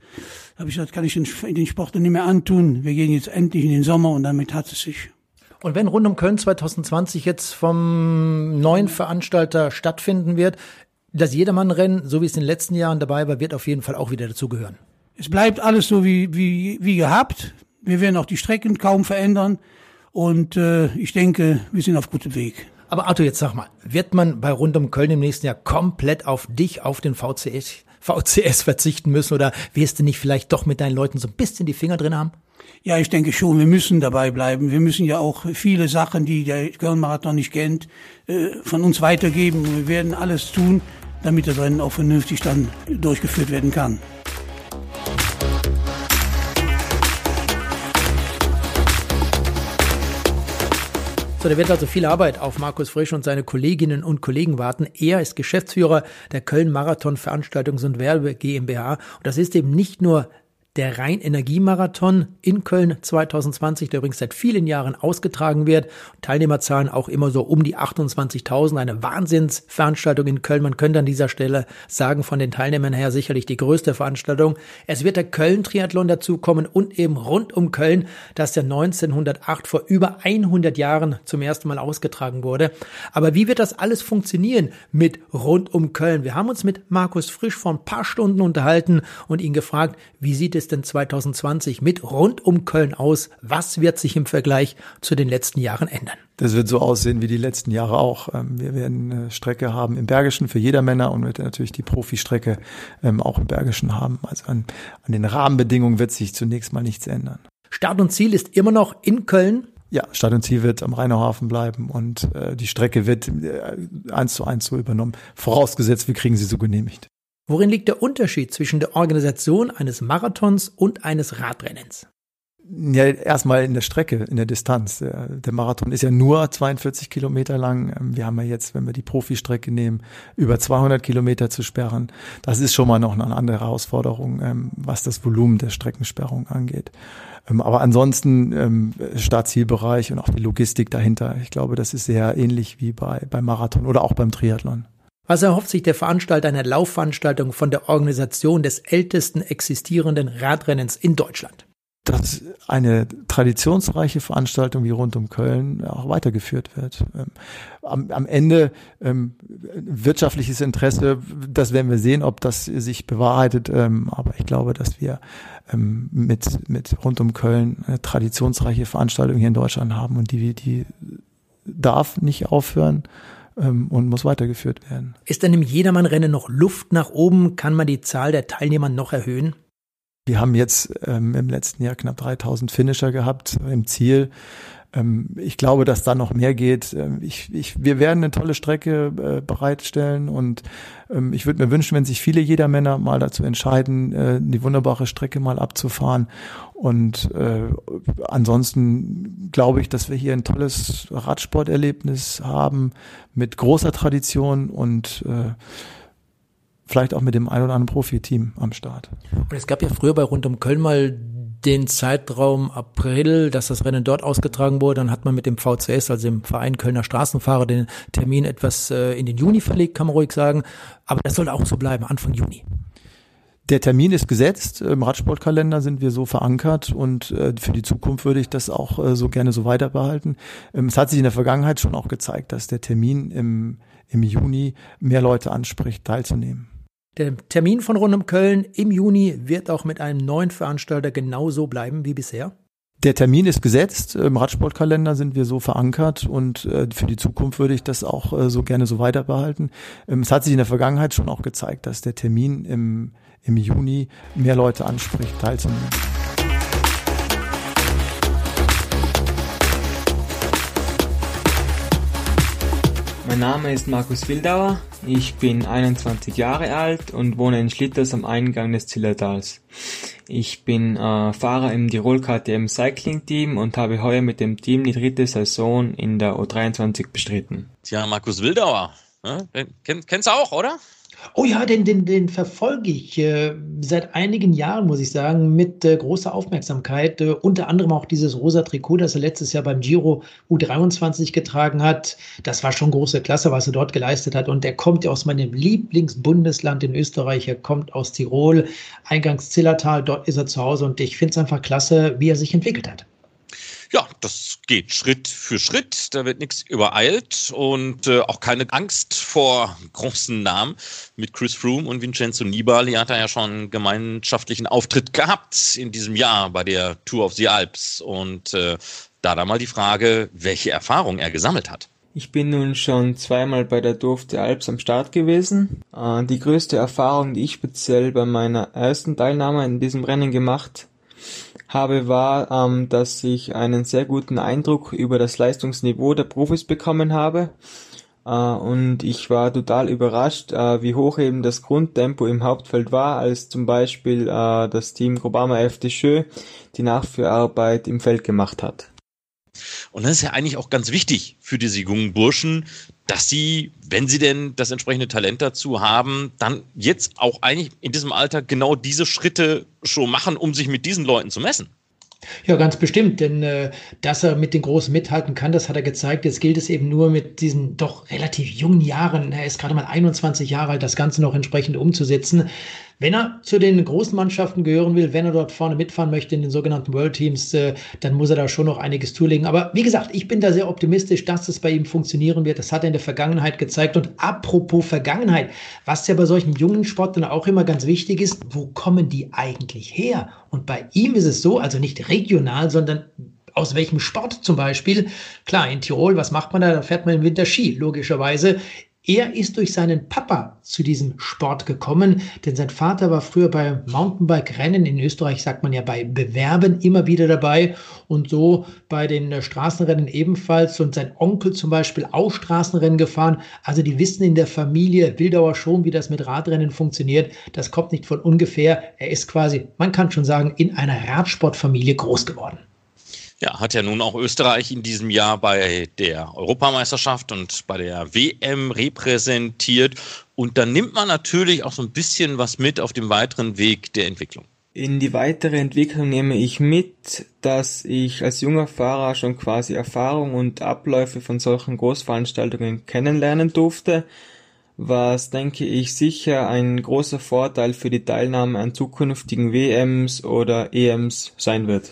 da habe ich gesagt, kann ich den, den Sport nicht mehr antun. Wir gehen jetzt endlich in den Sommer und damit hat es sich. Und wenn rund um Köln 2020 jetzt vom neuen Veranstalter stattfinden wird, das Jedermannrennen, so wie es in den letzten Jahren dabei war, wird auf jeden Fall auch wieder dazugehören. Es bleibt alles so wie, wie, wie gehabt. Wir werden auch die Strecken kaum verändern. Und äh, ich denke, wir sind auf gutem Weg. Aber Arthur, jetzt sag mal, wird man bei Rund um Köln im nächsten Jahr komplett auf dich, auf den VCS, VCS verzichten müssen? Oder wirst du nicht vielleicht doch mit deinen Leuten so ein bisschen die Finger drin haben? Ja, ich denke schon, wir müssen dabei bleiben. Wir müssen ja auch viele Sachen, die der Köln-Marathon nicht kennt, äh, von uns weitergeben. Wir werden alles tun, damit das Rennen auch vernünftig dann durchgeführt werden kann. So, da wird also viel Arbeit auf Markus Frisch und seine Kolleginnen und Kollegen warten. Er ist Geschäftsführer der Köln Marathon Veranstaltungs- und Werbe GmbH. Und das ist eben nicht nur der Rhein-Energiemarathon in Köln 2020, der übrigens seit vielen Jahren ausgetragen wird. Teilnehmerzahlen auch immer so um die 28.000. Eine Wahnsinnsveranstaltung in Köln. Man könnte an dieser Stelle sagen, von den Teilnehmern her sicherlich die größte Veranstaltung. Es wird der Köln-Triathlon dazukommen und eben rund um Köln, das ja 1908 vor über 100 Jahren zum ersten Mal ausgetragen wurde. Aber wie wird das alles funktionieren mit rund um Köln? Wir haben uns mit Markus Frisch vor ein paar Stunden unterhalten und ihn gefragt, wie sieht es es denn 2020 mit rund um Köln aus? Was wird sich im Vergleich zu den letzten Jahren ändern? Das wird so aussehen wie die letzten Jahre auch. Ähm, wir werden eine Strecke haben im Bergischen für jeder Männer und wird natürlich die Profistrecke ähm, auch im Bergischen haben. Also an, an den Rahmenbedingungen wird sich zunächst mal nichts ändern. Start und Ziel ist immer noch in Köln. Ja, Start und Ziel wird am Rheinauhafen bleiben und äh, die Strecke wird äh, eins zu eins so übernommen. Vorausgesetzt, wir kriegen sie so genehmigt. Worin liegt der Unterschied zwischen der Organisation eines Marathons und eines Radrennens? Ja, erstmal in der Strecke, in der Distanz. Der Marathon ist ja nur 42 Kilometer lang. Wir haben ja jetzt, wenn wir die Profistrecke nehmen, über 200 Kilometer zu sperren. Das ist schon mal noch eine andere Herausforderung, ähm, was das Volumen der Streckensperrung angeht. Ähm, aber ansonsten ähm, Startzielbereich und auch die Logistik dahinter. Ich glaube, das ist sehr ähnlich wie bei, beim Marathon oder auch beim Triathlon. Was erhofft sich der Veranstalter einer Laufveranstaltung von der Organisation des ältesten existierenden Radrennens in Deutschland? dass eine traditionsreiche Veranstaltung wie rund um Köln auch weitergeführt wird. Ähm, am, am Ende ähm, wirtschaftliches Interesse, das werden wir sehen, ob das sich bewahrheitet. Ähm, aber ich glaube, dass wir ähm, mit, mit rund um Köln eine traditionsreiche Veranstaltung hier in Deutschland haben und die, die darf nicht aufhören ähm, und muss weitergeführt werden. Ist denn im Jedermann-Rennen noch Luft nach oben? Kann man die Zahl der Teilnehmer noch erhöhen? Wir haben jetzt ähm, im letzten Jahr knapp 3000 Finisher gehabt im Ziel. Ähm, ich glaube, dass da noch mehr geht. Ähm, ich, ich, wir werden eine tolle Strecke äh, bereitstellen und ähm, ich würde mir wünschen, wenn sich viele Jedermänner mal dazu entscheiden, äh, die wunderbare Strecke mal abzufahren. Und äh, ansonsten glaube ich, dass wir hier ein tolles Radsporterlebnis haben mit großer Tradition und vielleicht auch mit dem ein oder anderen Profiteam am Start. Und es gab ja früher bei Rund um Köln mal den Zeitraum April, dass das Rennen dort ausgetragen wurde. Dann hat man mit dem VCS, also dem Verein Kölner Straßenfahrer, den Termin etwas äh, in den Juni verlegt, kann man ruhig sagen. Aber das soll auch so bleiben, Anfang Juni. Der Termin ist gesetzt. Im Radsportkalender sind wir so verankert und äh, für die Zukunft würde ich das auch äh, so gerne so weiter behalten. Ähm, es hat sich in der Vergangenheit schon auch gezeigt, dass der Termin im, im Juni mehr Leute anspricht, teilzunehmen. Der Termin von Rund um Köln im Juni wird auch mit einem neuen Veranstalter genauso bleiben wie bisher. Der Termin ist gesetzt. Im Radsportkalender sind wir so verankert und äh, für die Zukunft würde ich das auch äh, so gerne so weiter behalten. Ähm, es hat sich in der Vergangenheit schon auch gezeigt, dass der Termin im, im Juni mehr Leute anspricht, teilzunehmen. Mein Name ist Markus Wildauer, ich bin 21 Jahre alt und wohne in Schlitters am Eingang des Zillertals. Ich bin äh, Fahrer im Tirol KTM Cycling Team und habe heuer mit dem Team die dritte Saison in der O23 bestritten. Tja, Markus Wildauer, ne? Kenn, kennst du auch, oder? Oh ja, den, den, den verfolge ich äh, seit einigen Jahren, muss ich sagen, mit äh, großer Aufmerksamkeit. Äh, unter anderem auch dieses rosa Trikot, das er letztes Jahr beim Giro U23 getragen hat. Das war schon große Klasse, was er dort geleistet hat. Und er kommt ja aus meinem Lieblingsbundesland in Österreich. Er kommt aus Tirol, Eingangs Zillertal. Dort ist er zu Hause. Und ich finde es einfach klasse, wie er sich entwickelt hat. Ja, das geht Schritt für Schritt. Da wird nichts übereilt und äh, auch keine Angst vor großen Namen. Mit Chris Froome und Vincenzo Nibali hat er ja schon einen gemeinschaftlichen Auftritt gehabt in diesem Jahr bei der Tour of the Alps. Und äh, da da mal die Frage, welche Erfahrung er gesammelt hat. Ich bin nun schon zweimal bei der Tour of the Alps am Start gewesen. Äh, die größte Erfahrung, die ich speziell bei meiner ersten Teilnahme in diesem Rennen gemacht habe, war, ähm, dass ich einen sehr guten Eindruck über das Leistungsniveau der Profis bekommen habe. Äh, und ich war total überrascht, äh, wie hoch eben das Grundtempo im Hauptfeld war, als zum Beispiel äh, das Team Grobama FDSchö die Nachführarbeit im Feld gemacht hat. Und das ist ja eigentlich auch ganz wichtig für diese jungen Burschen, dass sie, wenn sie denn das entsprechende Talent dazu haben, dann jetzt auch eigentlich in diesem Alter genau diese Schritte schon machen, um sich mit diesen Leuten zu messen. Ja, ganz bestimmt, denn äh, dass er mit den Großen mithalten kann, das hat er gezeigt. Jetzt gilt es eben nur mit diesen doch relativ jungen Jahren, er ist gerade mal 21 Jahre alt, das Ganze noch entsprechend umzusetzen. Wenn er zu den großen Mannschaften gehören will, wenn er dort vorne mitfahren möchte in den sogenannten World Teams, äh, dann muss er da schon noch einiges zulegen. Aber wie gesagt, ich bin da sehr optimistisch, dass es bei ihm funktionieren wird. Das hat er in der Vergangenheit gezeigt. Und apropos Vergangenheit, was ja bei solchen jungen Sportlern auch immer ganz wichtig ist, wo kommen die eigentlich her? Und bei ihm ist es so, also nicht regional, sondern aus welchem Sport zum Beispiel. Klar, in Tirol, was macht man da? Da fährt man im Winter Ski, logischerweise. Er ist durch seinen Papa zu diesem Sport gekommen, denn sein Vater war früher bei Mountainbike-Rennen, in Österreich sagt man ja bei Bewerben immer wieder dabei und so bei den Straßenrennen ebenfalls und sein Onkel zum Beispiel auch Straßenrennen gefahren. Also die wissen in der Familie Wildauer schon, wie das mit Radrennen funktioniert. Das kommt nicht von ungefähr. Er ist quasi, man kann schon sagen, in einer Radsportfamilie groß geworden. Ja, hat ja nun auch Österreich in diesem Jahr bei der Europameisterschaft und bei der WM repräsentiert. Und da nimmt man natürlich auch so ein bisschen was mit auf dem weiteren Weg der Entwicklung. In die weitere Entwicklung nehme ich mit, dass ich als junger Fahrer schon quasi Erfahrung und Abläufe von solchen Großveranstaltungen kennenlernen durfte, was denke ich sicher ein großer Vorteil für die Teilnahme an zukünftigen WMs oder EMs sein wird.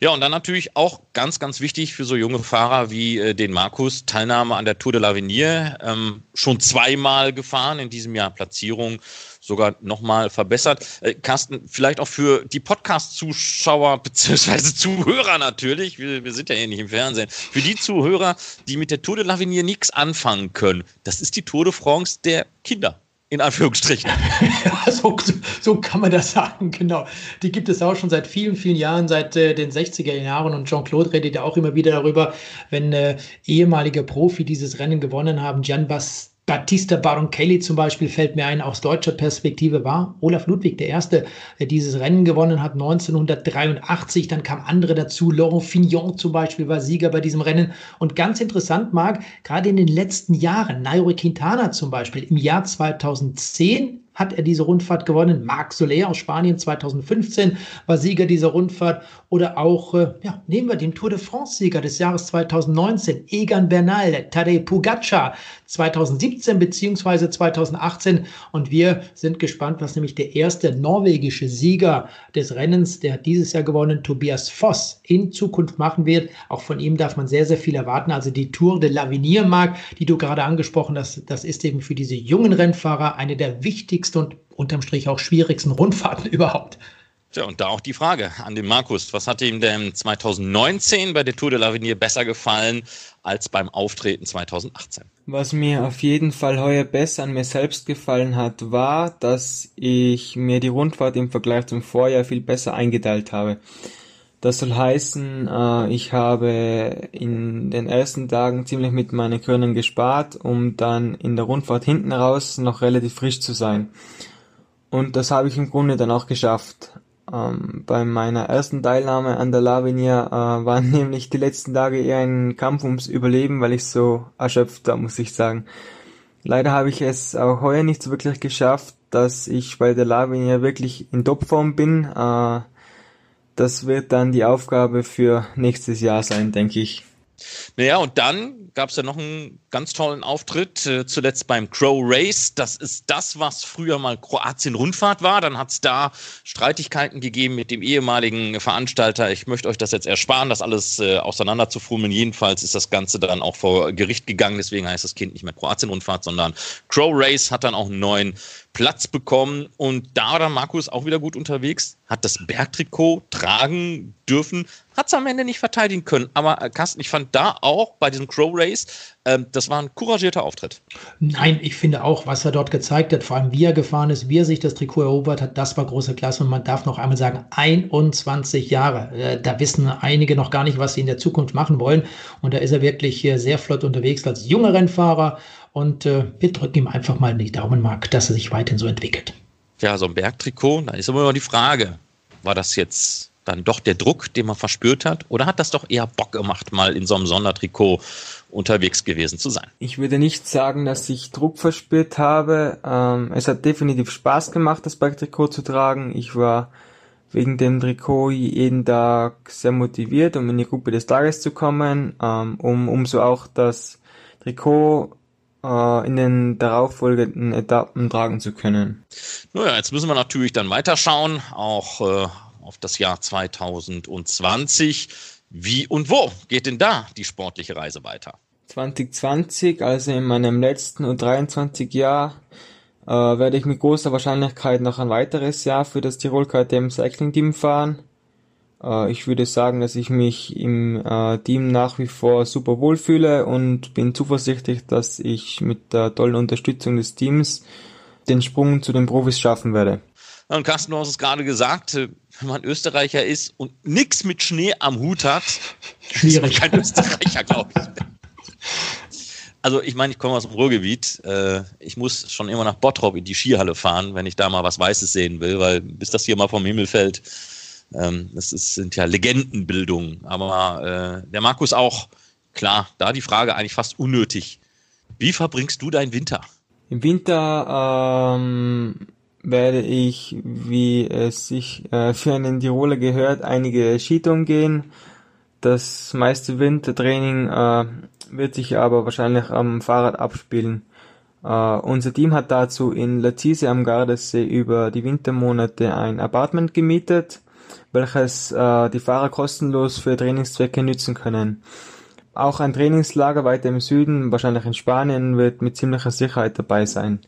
Ja, und dann natürlich auch ganz, ganz wichtig für so junge Fahrer wie äh, den Markus, Teilnahme an der Tour de l'Avenir. Ähm, schon zweimal gefahren, in diesem Jahr Platzierung sogar nochmal verbessert. Äh, Carsten, vielleicht auch für die Podcast-Zuschauer beziehungsweise Zuhörer natürlich, wir, wir sind ja hier nicht im Fernsehen, für die Zuhörer, die mit der Tour de l'Avenir nichts anfangen können, das ist die Tour de France der Kinder in Anführungsstrichen. ja, so, so, kann man das sagen, genau. Die gibt es auch schon seit vielen, vielen Jahren, seit äh, den 60er Jahren. Und Jean-Claude redet ja auch immer wieder darüber, wenn äh, ehemalige Profi dieses Rennen gewonnen haben. Gian Bas Battista Baron Kelly zum Beispiel fällt mir ein, aus deutscher Perspektive war Olaf Ludwig der Erste, der dieses Rennen gewonnen hat, 1983. Dann kamen andere dazu. Laurent Fignon zum Beispiel war Sieger bei diesem Rennen. Und ganz interessant mag, gerade in den letzten Jahren, Nairo Quintana zum Beispiel, im Jahr 2010 hat er diese Rundfahrt gewonnen. Marc Soler aus Spanien 2015 war Sieger dieser Rundfahrt. Oder auch, äh, ja, nehmen wir den Tour de France-Sieger des Jahres 2019, Egan Bernal, Tadej Pogacar 2017 beziehungsweise 2018. Und wir sind gespannt, was nämlich der erste norwegische Sieger des Rennens, der hat dieses Jahr gewonnen, Tobias Voss, in Zukunft machen wird. Auch von ihm darf man sehr, sehr viel erwarten. Also die Tour de l'Avenir, Marc, die du gerade angesprochen hast, das ist eben für diese jungen Rennfahrer eine der wichtigsten und unterm Strich auch schwierigsten Rundfahrten überhaupt. Tja, und da auch die Frage an den Markus. Was hat ihm denn 2019 bei der Tour de l'Avenir besser gefallen als beim Auftreten 2018? Was mir auf jeden Fall heuer besser an mir selbst gefallen hat, war, dass ich mir die Rundfahrt im Vergleich zum Vorjahr viel besser eingeteilt habe. Das soll heißen, äh, ich habe in den ersten Tagen ziemlich mit meinen Körnern gespart, um dann in der Rundfahrt hinten raus noch relativ frisch zu sein. Und das habe ich im Grunde dann auch geschafft. Ähm, bei meiner ersten Teilnahme an der Lavinia äh, waren nämlich die letzten Tage eher ein Kampf ums Überleben, weil ich so erschöpft war, muss ich sagen. Leider habe ich es auch heuer nicht so wirklich geschafft, dass ich bei der Lavinia wirklich in Topform bin. Äh, das wird dann die Aufgabe für nächstes Jahr sein, denke ich. Naja, und dann gab es ja noch einen ganz tollen Auftritt, äh, zuletzt beim Crow Race. Das ist das, was früher mal Kroatien-Rundfahrt war. Dann hat es da Streitigkeiten gegeben mit dem ehemaligen Veranstalter. Ich möchte euch das jetzt ersparen, das alles äh, auseinanderzufummeln. Jedenfalls ist das Ganze dann auch vor Gericht gegangen. Deswegen heißt das Kind nicht mehr Kroatien-Rundfahrt, sondern Crow Race hat dann auch einen neuen Platz bekommen. Und da war dann Markus auch wieder gut unterwegs, hat das Bergtrikot tragen dürfen, hat es am Ende nicht verteidigen können. Aber äh, Carsten, ich fand da auch bei diesem Crow Race, äh, das war ein couragierter Auftritt. Nein, ich finde auch, was er dort gezeigt hat, vor allem wie er gefahren ist, wie er sich das Trikot erobert hat, das war große Klasse. Und man darf noch einmal sagen, 21 Jahre. Äh, da wissen einige noch gar nicht, was sie in der Zukunft machen wollen. Und da ist er wirklich sehr flott unterwegs als junger Rennfahrer und äh, wir drücken ihm einfach mal die Daumen, Mark, dass er sich weiterhin so entwickelt. Ja, so ein Bergtrikot, da ist immer die Frage, war das jetzt dann doch der Druck, den man verspürt hat? Oder hat das doch eher Bock gemacht, mal in so einem Sondertrikot unterwegs gewesen zu sein? Ich würde nicht sagen, dass ich Druck verspürt habe. Ähm, es hat definitiv Spaß gemacht, das Bergtrikot zu tragen. Ich war wegen dem Trikot jeden Tag sehr motiviert, um in die Gruppe des Tages zu kommen, ähm, um umso auch das Trikot in den darauffolgenden Etappen tragen zu können. Naja, jetzt müssen wir natürlich dann weiterschauen, auch äh, auf das Jahr 2020. Wie und wo geht denn da die sportliche Reise weiter? 2020, also in meinem letzten U23 Jahr, äh, werde ich mit großer Wahrscheinlichkeit noch ein weiteres Jahr für das Tirol KTM Cycling Team fahren. Äh, ich würde sagen, dass ich mich im äh, Team nach wie vor super wohl fühle und bin zuversichtlich, dass ich mit der tollen Unterstützung des Teams den Sprung zu den Profis schaffen werde. Und Carsten, du hast es gerade gesagt, äh, wenn man Österreicher ist und nichts mit Schnee am Hut hat, Schwierig. ist man kein Österreicher, glaube ich. Also ich meine, ich komme aus dem Ruhrgebiet. Ich muss schon immer nach Bottrop in die Skihalle fahren, wenn ich da mal was Weißes sehen will, weil bis das hier mal vom Himmel fällt, ähm, das ist, sind ja Legendenbildungen. Aber äh, der Markus auch, klar, da die Frage eigentlich fast unnötig. Wie verbringst du deinen Winter? Im Winter ähm, werde ich, wie es sich äh, für einen Tiroler gehört, einige Skitouren gehen. Das meiste Wintertraining äh, wird sich aber wahrscheinlich am Fahrrad abspielen. Uh, unser Team hat dazu in Latise am Gardasee über die Wintermonate ein Apartment gemietet welches äh, die Fahrer kostenlos für Trainingszwecke nützen können. Auch ein Trainingslager weiter im Süden, wahrscheinlich in Spanien, wird mit ziemlicher Sicherheit dabei sein.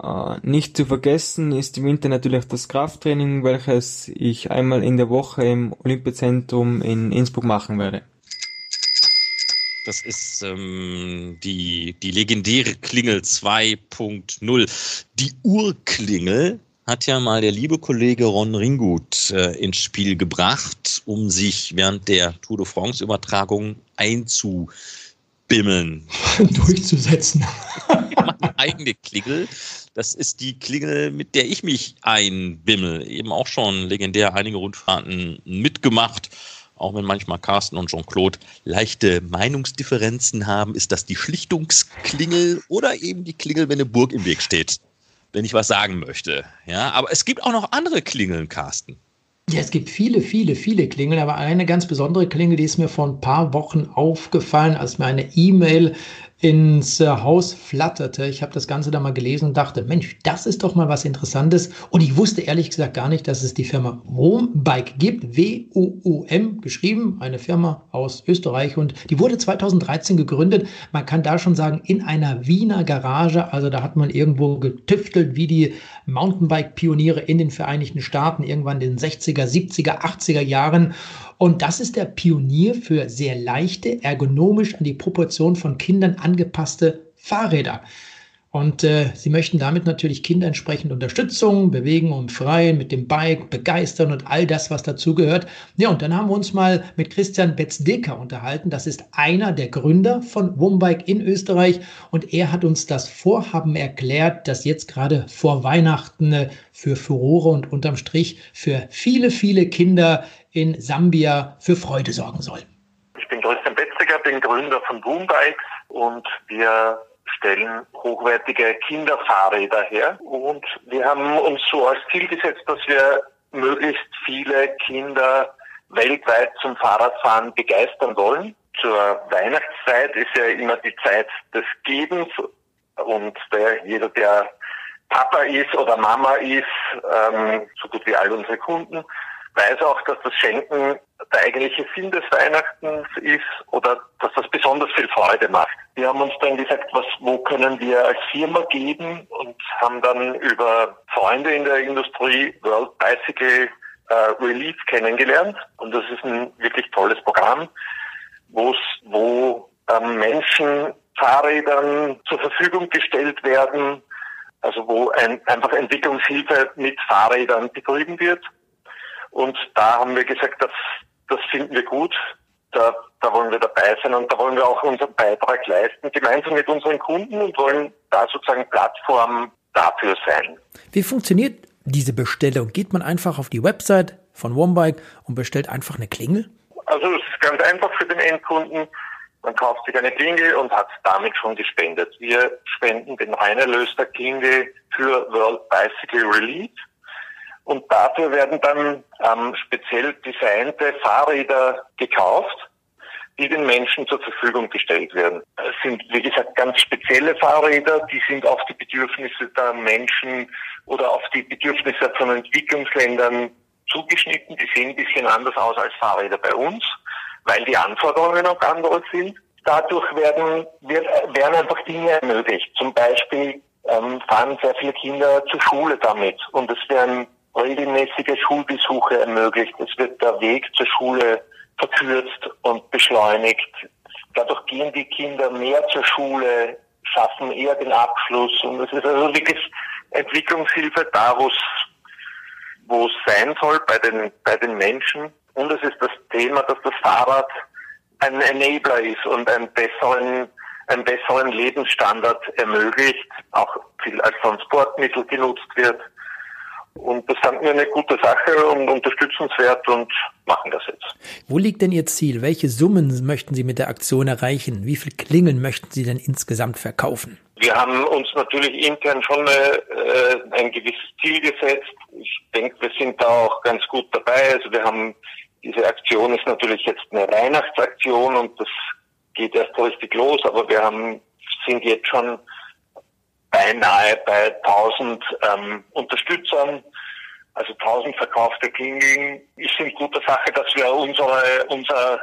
Äh, nicht zu vergessen ist im Winter natürlich das Krafttraining, welches ich einmal in der Woche im Olympiazentrum in Innsbruck machen werde. Das ist ähm, die, die legendäre Klingel 2.0. Die Urklingel hat ja mal der liebe Kollege Ron Ringgut äh, ins Spiel gebracht, um sich während der Tour de France Übertragung einzubimmeln. Durchzusetzen. Meine eigene Klingel. Das ist die Klingel, mit der ich mich einbimmel. Eben auch schon legendär einige Rundfahrten mitgemacht. Auch wenn manchmal Carsten und Jean-Claude leichte Meinungsdifferenzen haben, ist das die Schlichtungsklingel oder eben die Klingel, wenn eine Burg im Weg steht wenn ich was sagen möchte. Ja, aber es gibt auch noch andere Klingeln, Carsten. Ja, es gibt viele, viele, viele Klingeln, aber eine ganz besondere Klingel, die ist mir vor ein paar Wochen aufgefallen, als mir eine E-Mail ins äh, Haus flatterte. Ich habe das Ganze da mal gelesen und dachte, Mensch, das ist doch mal was Interessantes. Und ich wusste ehrlich gesagt gar nicht, dass es die Firma Wombike gibt. W-O-O-M geschrieben, eine Firma aus Österreich. Und die wurde 2013 gegründet. Man kann da schon sagen, in einer Wiener Garage. Also da hat man irgendwo getüftelt, wie die Mountainbike-Pioniere in den Vereinigten Staaten irgendwann in den 60er, 70er, 80er Jahren. Und das ist der Pionier für sehr leichte, ergonomisch an die Proportion von Kindern angepasste Fahrräder. Und äh, sie möchten damit natürlich Kinder entsprechend Unterstützung, bewegen und freien mit dem Bike, begeistern und all das, was dazugehört. Ja, und dann haben wir uns mal mit Christian Betzdecker unterhalten. Das ist einer der Gründer von Wombike in Österreich. Und er hat uns das Vorhaben erklärt, das jetzt gerade vor Weihnachten äh, für Furore und unterm Strich für viele, viele Kinder in Sambia für Freude sorgen soll. Ich bin Christian Betzdecker, bin Gründer von Boombikes und wir stellen hochwertige Kinderfahrräder her. Und wir haben uns so als Ziel gesetzt, dass wir möglichst viele Kinder weltweit zum Fahrradfahren begeistern wollen. Zur Weihnachtszeit ist ja immer die Zeit des Gebens und der, jeder, der Papa ist oder Mama ist, ähm, so gut wie all unsere Kunden, weiß auch, dass das Schenken der eigentliche Sinn des Weihnachtens ist oder dass das besonders viel Freude macht. Wir haben uns dann gesagt, was, wo können wir als Firma geben und haben dann über Freunde in der Industrie World Bicycle äh, Relief kennengelernt. Und das ist ein wirklich tolles Programm, wo ähm, Menschen Fahrrädern zur Verfügung gestellt werden, also wo ein, einfach Entwicklungshilfe mit Fahrrädern betrieben wird. Und da haben wir gesagt, das, das finden wir gut. Da, da wollen wir dabei sein und da wollen wir auch unseren Beitrag leisten, gemeinsam mit unseren Kunden und wollen da sozusagen Plattform dafür sein. Wie funktioniert diese Bestellung? Geht man einfach auf die Website von OneBike und bestellt einfach eine Klingel? Also es ist ganz einfach für den Endkunden. Man kauft sich eine Klingel und hat damit schon gespendet. Wir spenden den Reinerlös der Klingel für World Bicycle Relief. Und dafür werden dann ähm, speziell designte Fahrräder gekauft, die den Menschen zur Verfügung gestellt werden. Es sind, wie gesagt, ganz spezielle Fahrräder, die sind auf die Bedürfnisse der Menschen oder auf die Bedürfnisse von Entwicklungsländern zugeschnitten. Die sehen ein bisschen anders aus als Fahrräder bei uns, weil die Anforderungen auch andere sind. Dadurch werden, werden einfach Dinge ermöglicht. Zum Beispiel ähm, fahren sehr viele Kinder zur Schule damit und es werden regelmäßige Schulbesuche ermöglicht. Es wird der Weg zur Schule verkürzt und beschleunigt. Dadurch gehen die Kinder mehr zur Schule, schaffen eher den Abschluss. Und es ist also wirklich Entwicklungshilfe da, wo es sein soll bei den, bei den Menschen. Und es ist das Thema, dass das Fahrrad ein Enabler ist und einen besseren, einen besseren Lebensstandard ermöglicht, auch viel als Transportmittel genutzt wird. Und das fanden wir eine gute Sache und unterstützenswert und machen das jetzt. Wo liegt denn Ihr Ziel? Welche Summen möchten Sie mit der Aktion erreichen? Wie viele Klingeln möchten Sie denn insgesamt verkaufen? Wir haben uns natürlich intern schon eine, äh, ein gewisses Ziel gesetzt. Ich denke, wir sind da auch ganz gut dabei. Also wir haben, diese Aktion ist natürlich jetzt eine Weihnachtsaktion und das geht erst richtig los, aber wir haben, sind jetzt schon beinahe bei 1000 ähm, Unterstützern, also 1000 verkaufte Klingeln, ist in guter Sache, dass wir unsere, unser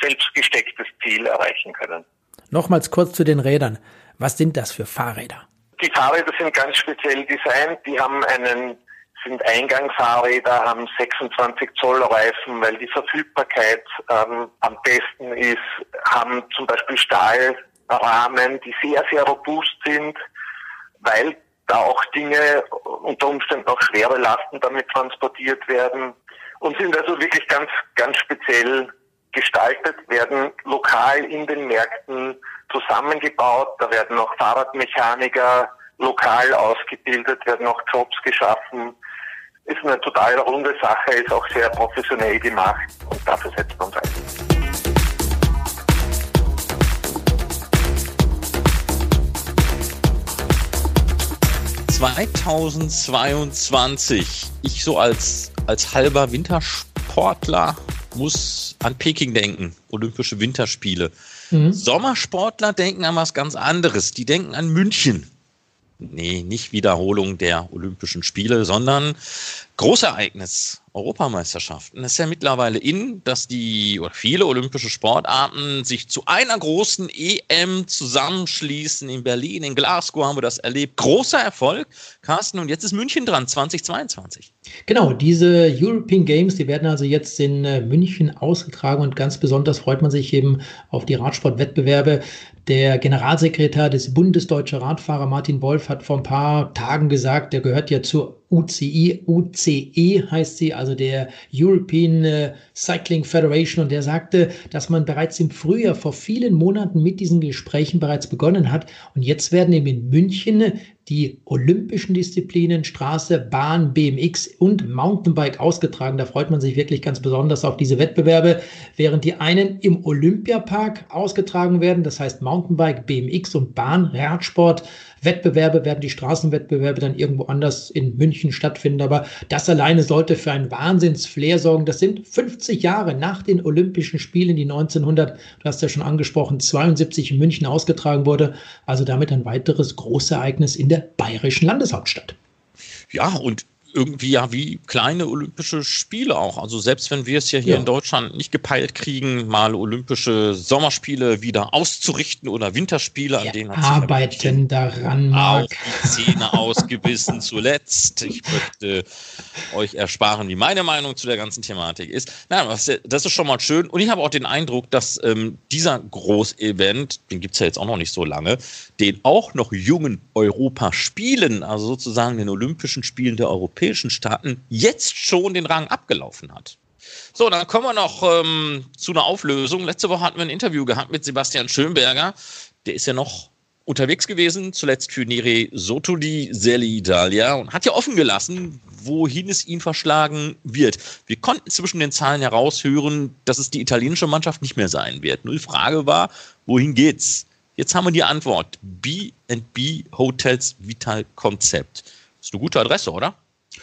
selbst gestecktes Ziel erreichen können. Nochmals kurz zu den Rädern. Was sind das für Fahrräder? Die Fahrräder sind ganz speziell designt. Die haben einen, sind Eingangfahrräder, haben 26 Zoll Reifen, weil die Verfügbarkeit ähm, am besten ist, haben zum Beispiel Stahlrahmen, die sehr, sehr robust sind weil da auch Dinge unter Umständen auch schwere Lasten damit transportiert werden und sind also wirklich ganz, ganz speziell gestaltet, werden lokal in den Märkten zusammengebaut. Da werden auch Fahrradmechaniker lokal ausgebildet, werden auch Jobs geschaffen. Ist eine total runde Sache, ist auch sehr professionell gemacht und dafür setzt man uns ein. 2022, ich so als, als halber Wintersportler muss an Peking denken, Olympische Winterspiele. Mhm. Sommersportler denken an was ganz anderes. Die denken an München. Nee, nicht Wiederholung der Olympischen Spiele, sondern Großereignis. Europameisterschaften. Es ist ja mittlerweile in, dass die oder viele olympische Sportarten sich zu einer großen EM zusammenschließen. In Berlin, in Glasgow haben wir das erlebt. Großer Erfolg, Carsten. Und jetzt ist München dran, 2022. Genau, diese European Games, die werden also jetzt in äh, München ausgetragen und ganz besonders freut man sich eben auf die Radsportwettbewerbe. Der Generalsekretär des Bundesdeutscher Radfahrer Martin Wolf hat vor ein paar Tagen gesagt, der gehört ja zur UCI, UCE heißt sie, also der European äh, Cycling Federation. Und der sagte, dass man bereits im Frühjahr vor vielen Monaten mit diesen Gesprächen bereits begonnen hat. Und jetzt werden eben in München die olympischen Disziplinen Straße, Bahn, BMX und Mountainbike ausgetragen. Da freut man sich wirklich ganz besonders auf diese Wettbewerbe, während die einen im Olympiapark ausgetragen werden, das heißt Mountainbike, BMX und Bahnradsport Wettbewerbe werden die Straßenwettbewerbe dann irgendwo anders in München stattfinden. Aber das alleine sollte für einen Wahnsinnsflair sorgen. Das sind 50 Jahre nach den Olympischen Spielen, die 1900, du hast ja schon angesprochen, 72 in München ausgetragen wurde. Also damit ein weiteres Großereignis in der bayerischen Landeshauptstadt. Ja, und irgendwie ja wie kleine Olympische Spiele auch. Also selbst wenn wir es ja hier ja. in Deutschland nicht gepeilt kriegen, mal Olympische Sommerspiele wieder auszurichten oder Winterspiele, an denen hat arbeiten daran auch die Zähne ausgebissen zuletzt. Ich möchte euch ersparen, wie meine Meinung zu der ganzen Thematik ist. Nein, das ist schon mal schön. Und ich habe auch den Eindruck, dass ähm, dieser Großevent, den gibt es ja jetzt auch noch nicht so lange, den auch noch jungen Europa spielen, also sozusagen den Olympischen Spielen der europäischen Staaten, jetzt schon den Rang abgelaufen hat. So, dann kommen wir noch ähm, zu einer Auflösung. Letzte Woche hatten wir ein Interview gehabt mit Sebastian Schönberger. Der ist ja noch unterwegs gewesen, zuletzt für Nere Sotoli Selli Italia und hat ja offen gelassen, wohin es ihn verschlagen wird. Wir konnten zwischen den Zahlen heraushören, dass es die italienische Mannschaft nicht mehr sein wird. Nur die Frage war, wohin geht's? Jetzt haben wir die Antwort. B&B Hotels Vital Konzept. Ist eine gute Adresse, oder?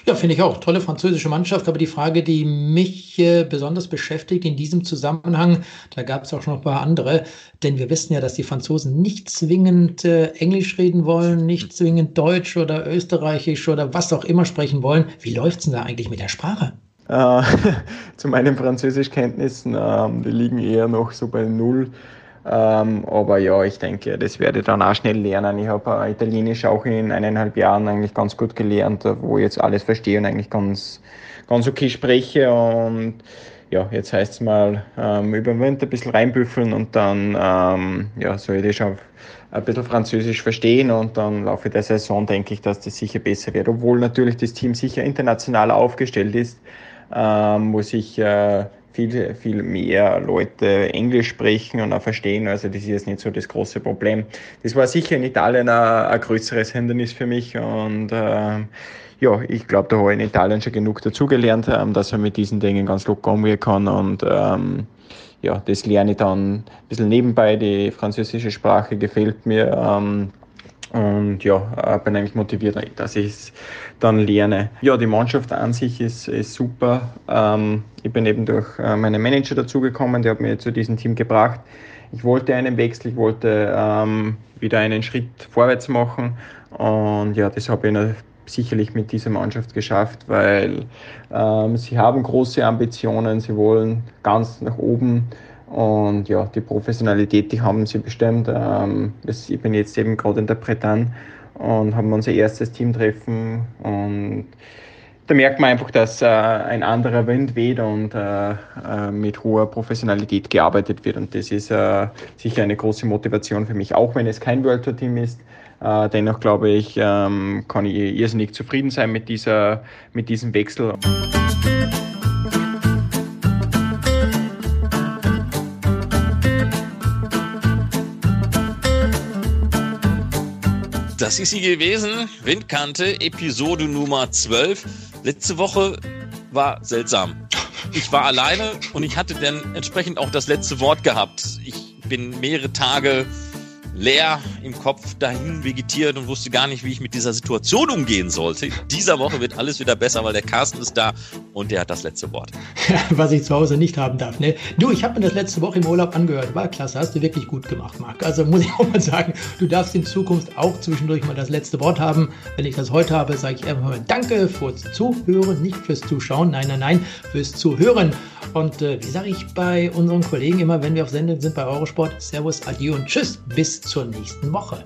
Ja, finde ich auch. Tolle französische Mannschaft. Aber die Frage, die mich äh, besonders beschäftigt in diesem Zusammenhang, da gab es auch schon noch ein paar andere, denn wir wissen ja, dass die Franzosen nicht zwingend äh, Englisch reden wollen, nicht zwingend Deutsch oder Österreichisch oder was auch immer sprechen wollen. Wie läuft es denn da eigentlich mit der Sprache? Äh, zu meinen Französischkenntnissen, ähm, die liegen eher noch so bei Null. Ähm, aber ja, ich denke, das werde ich dann auch schnell lernen. Ich habe äh, Italienisch auch in eineinhalb Jahren eigentlich ganz gut gelernt, wo ich jetzt alles verstehe und eigentlich ganz, ganz okay spreche. Und ja, jetzt heißt es mal ähm, über den Winter ein bisschen reinbüffeln und dann ähm, ja, soll ich das schon ein bisschen Französisch verstehen und dann laufe der Saison denke ich, dass das sicher besser wird. Obwohl natürlich das Team sicher international aufgestellt ist, ähm, muss ich äh, viel, viel mehr Leute Englisch sprechen und auch verstehen. Also das ist jetzt nicht so das große Problem. Das war sicher in Italien ein, größeres Hindernis für mich und ähm, ja, ich glaube, da habe ich in Italien schon genug dazugelernt, ähm, dass man mit diesen Dingen ganz locker umgehen kann und ähm, ja, das lerne ich dann ein bisschen nebenbei. Die französische Sprache gefällt mir. Ähm, und ja, bin eigentlich motiviert, dass ich es dann lerne. Ja, die Mannschaft an sich ist, ist super. Ähm, ich bin eben durch äh, meinen Manager dazugekommen, der hat mir zu diesem Team gebracht. Ich wollte einen Wechsel, ich wollte ähm, wieder einen Schritt vorwärts machen. Und ja, das habe ich sicherlich mit dieser Mannschaft geschafft, weil ähm, sie haben große Ambitionen, sie wollen ganz nach oben und ja, die Professionalität, die haben sie bestimmt. Ähm, ich bin jetzt eben gerade in der Bretagne und haben unser erstes Teamtreffen und da merkt man einfach, dass äh, ein anderer Wind weht und äh, äh, mit hoher Professionalität gearbeitet wird. Und das ist äh, sicher eine große Motivation für mich, auch wenn es kein World Tour Team ist. Äh, dennoch glaube ich, ähm, kann ich irrsinnig zufrieden sein mit, dieser, mit diesem Wechsel. Das ist sie gewesen. Windkante, Episode Nummer 12. Letzte Woche war seltsam. Ich war alleine und ich hatte dann entsprechend auch das letzte Wort gehabt. Ich bin mehrere Tage leer im Kopf dahin vegetiert und wusste gar nicht, wie ich mit dieser Situation umgehen sollte. Dieser Woche wird alles wieder besser, weil der Carsten ist da und der hat das letzte Wort. Was ich zu Hause nicht haben darf. Ne? Du, ich habe mir das letzte Woche im Urlaub angehört. War klasse, hast du wirklich gut gemacht, Marc. Also muss ich auch mal sagen, du darfst in Zukunft auch zwischendurch mal das letzte Wort haben. Wenn ich das heute habe, sage ich einfach mal Danke fürs Zuhören, nicht fürs Zuschauen. Nein, nein, nein, fürs Zuhören. Und äh, wie sage ich bei unseren Kollegen immer, wenn wir auf Sendung sind bei Eurosport, Servus, Adieu und Tschüss. Zur nächsten Woche.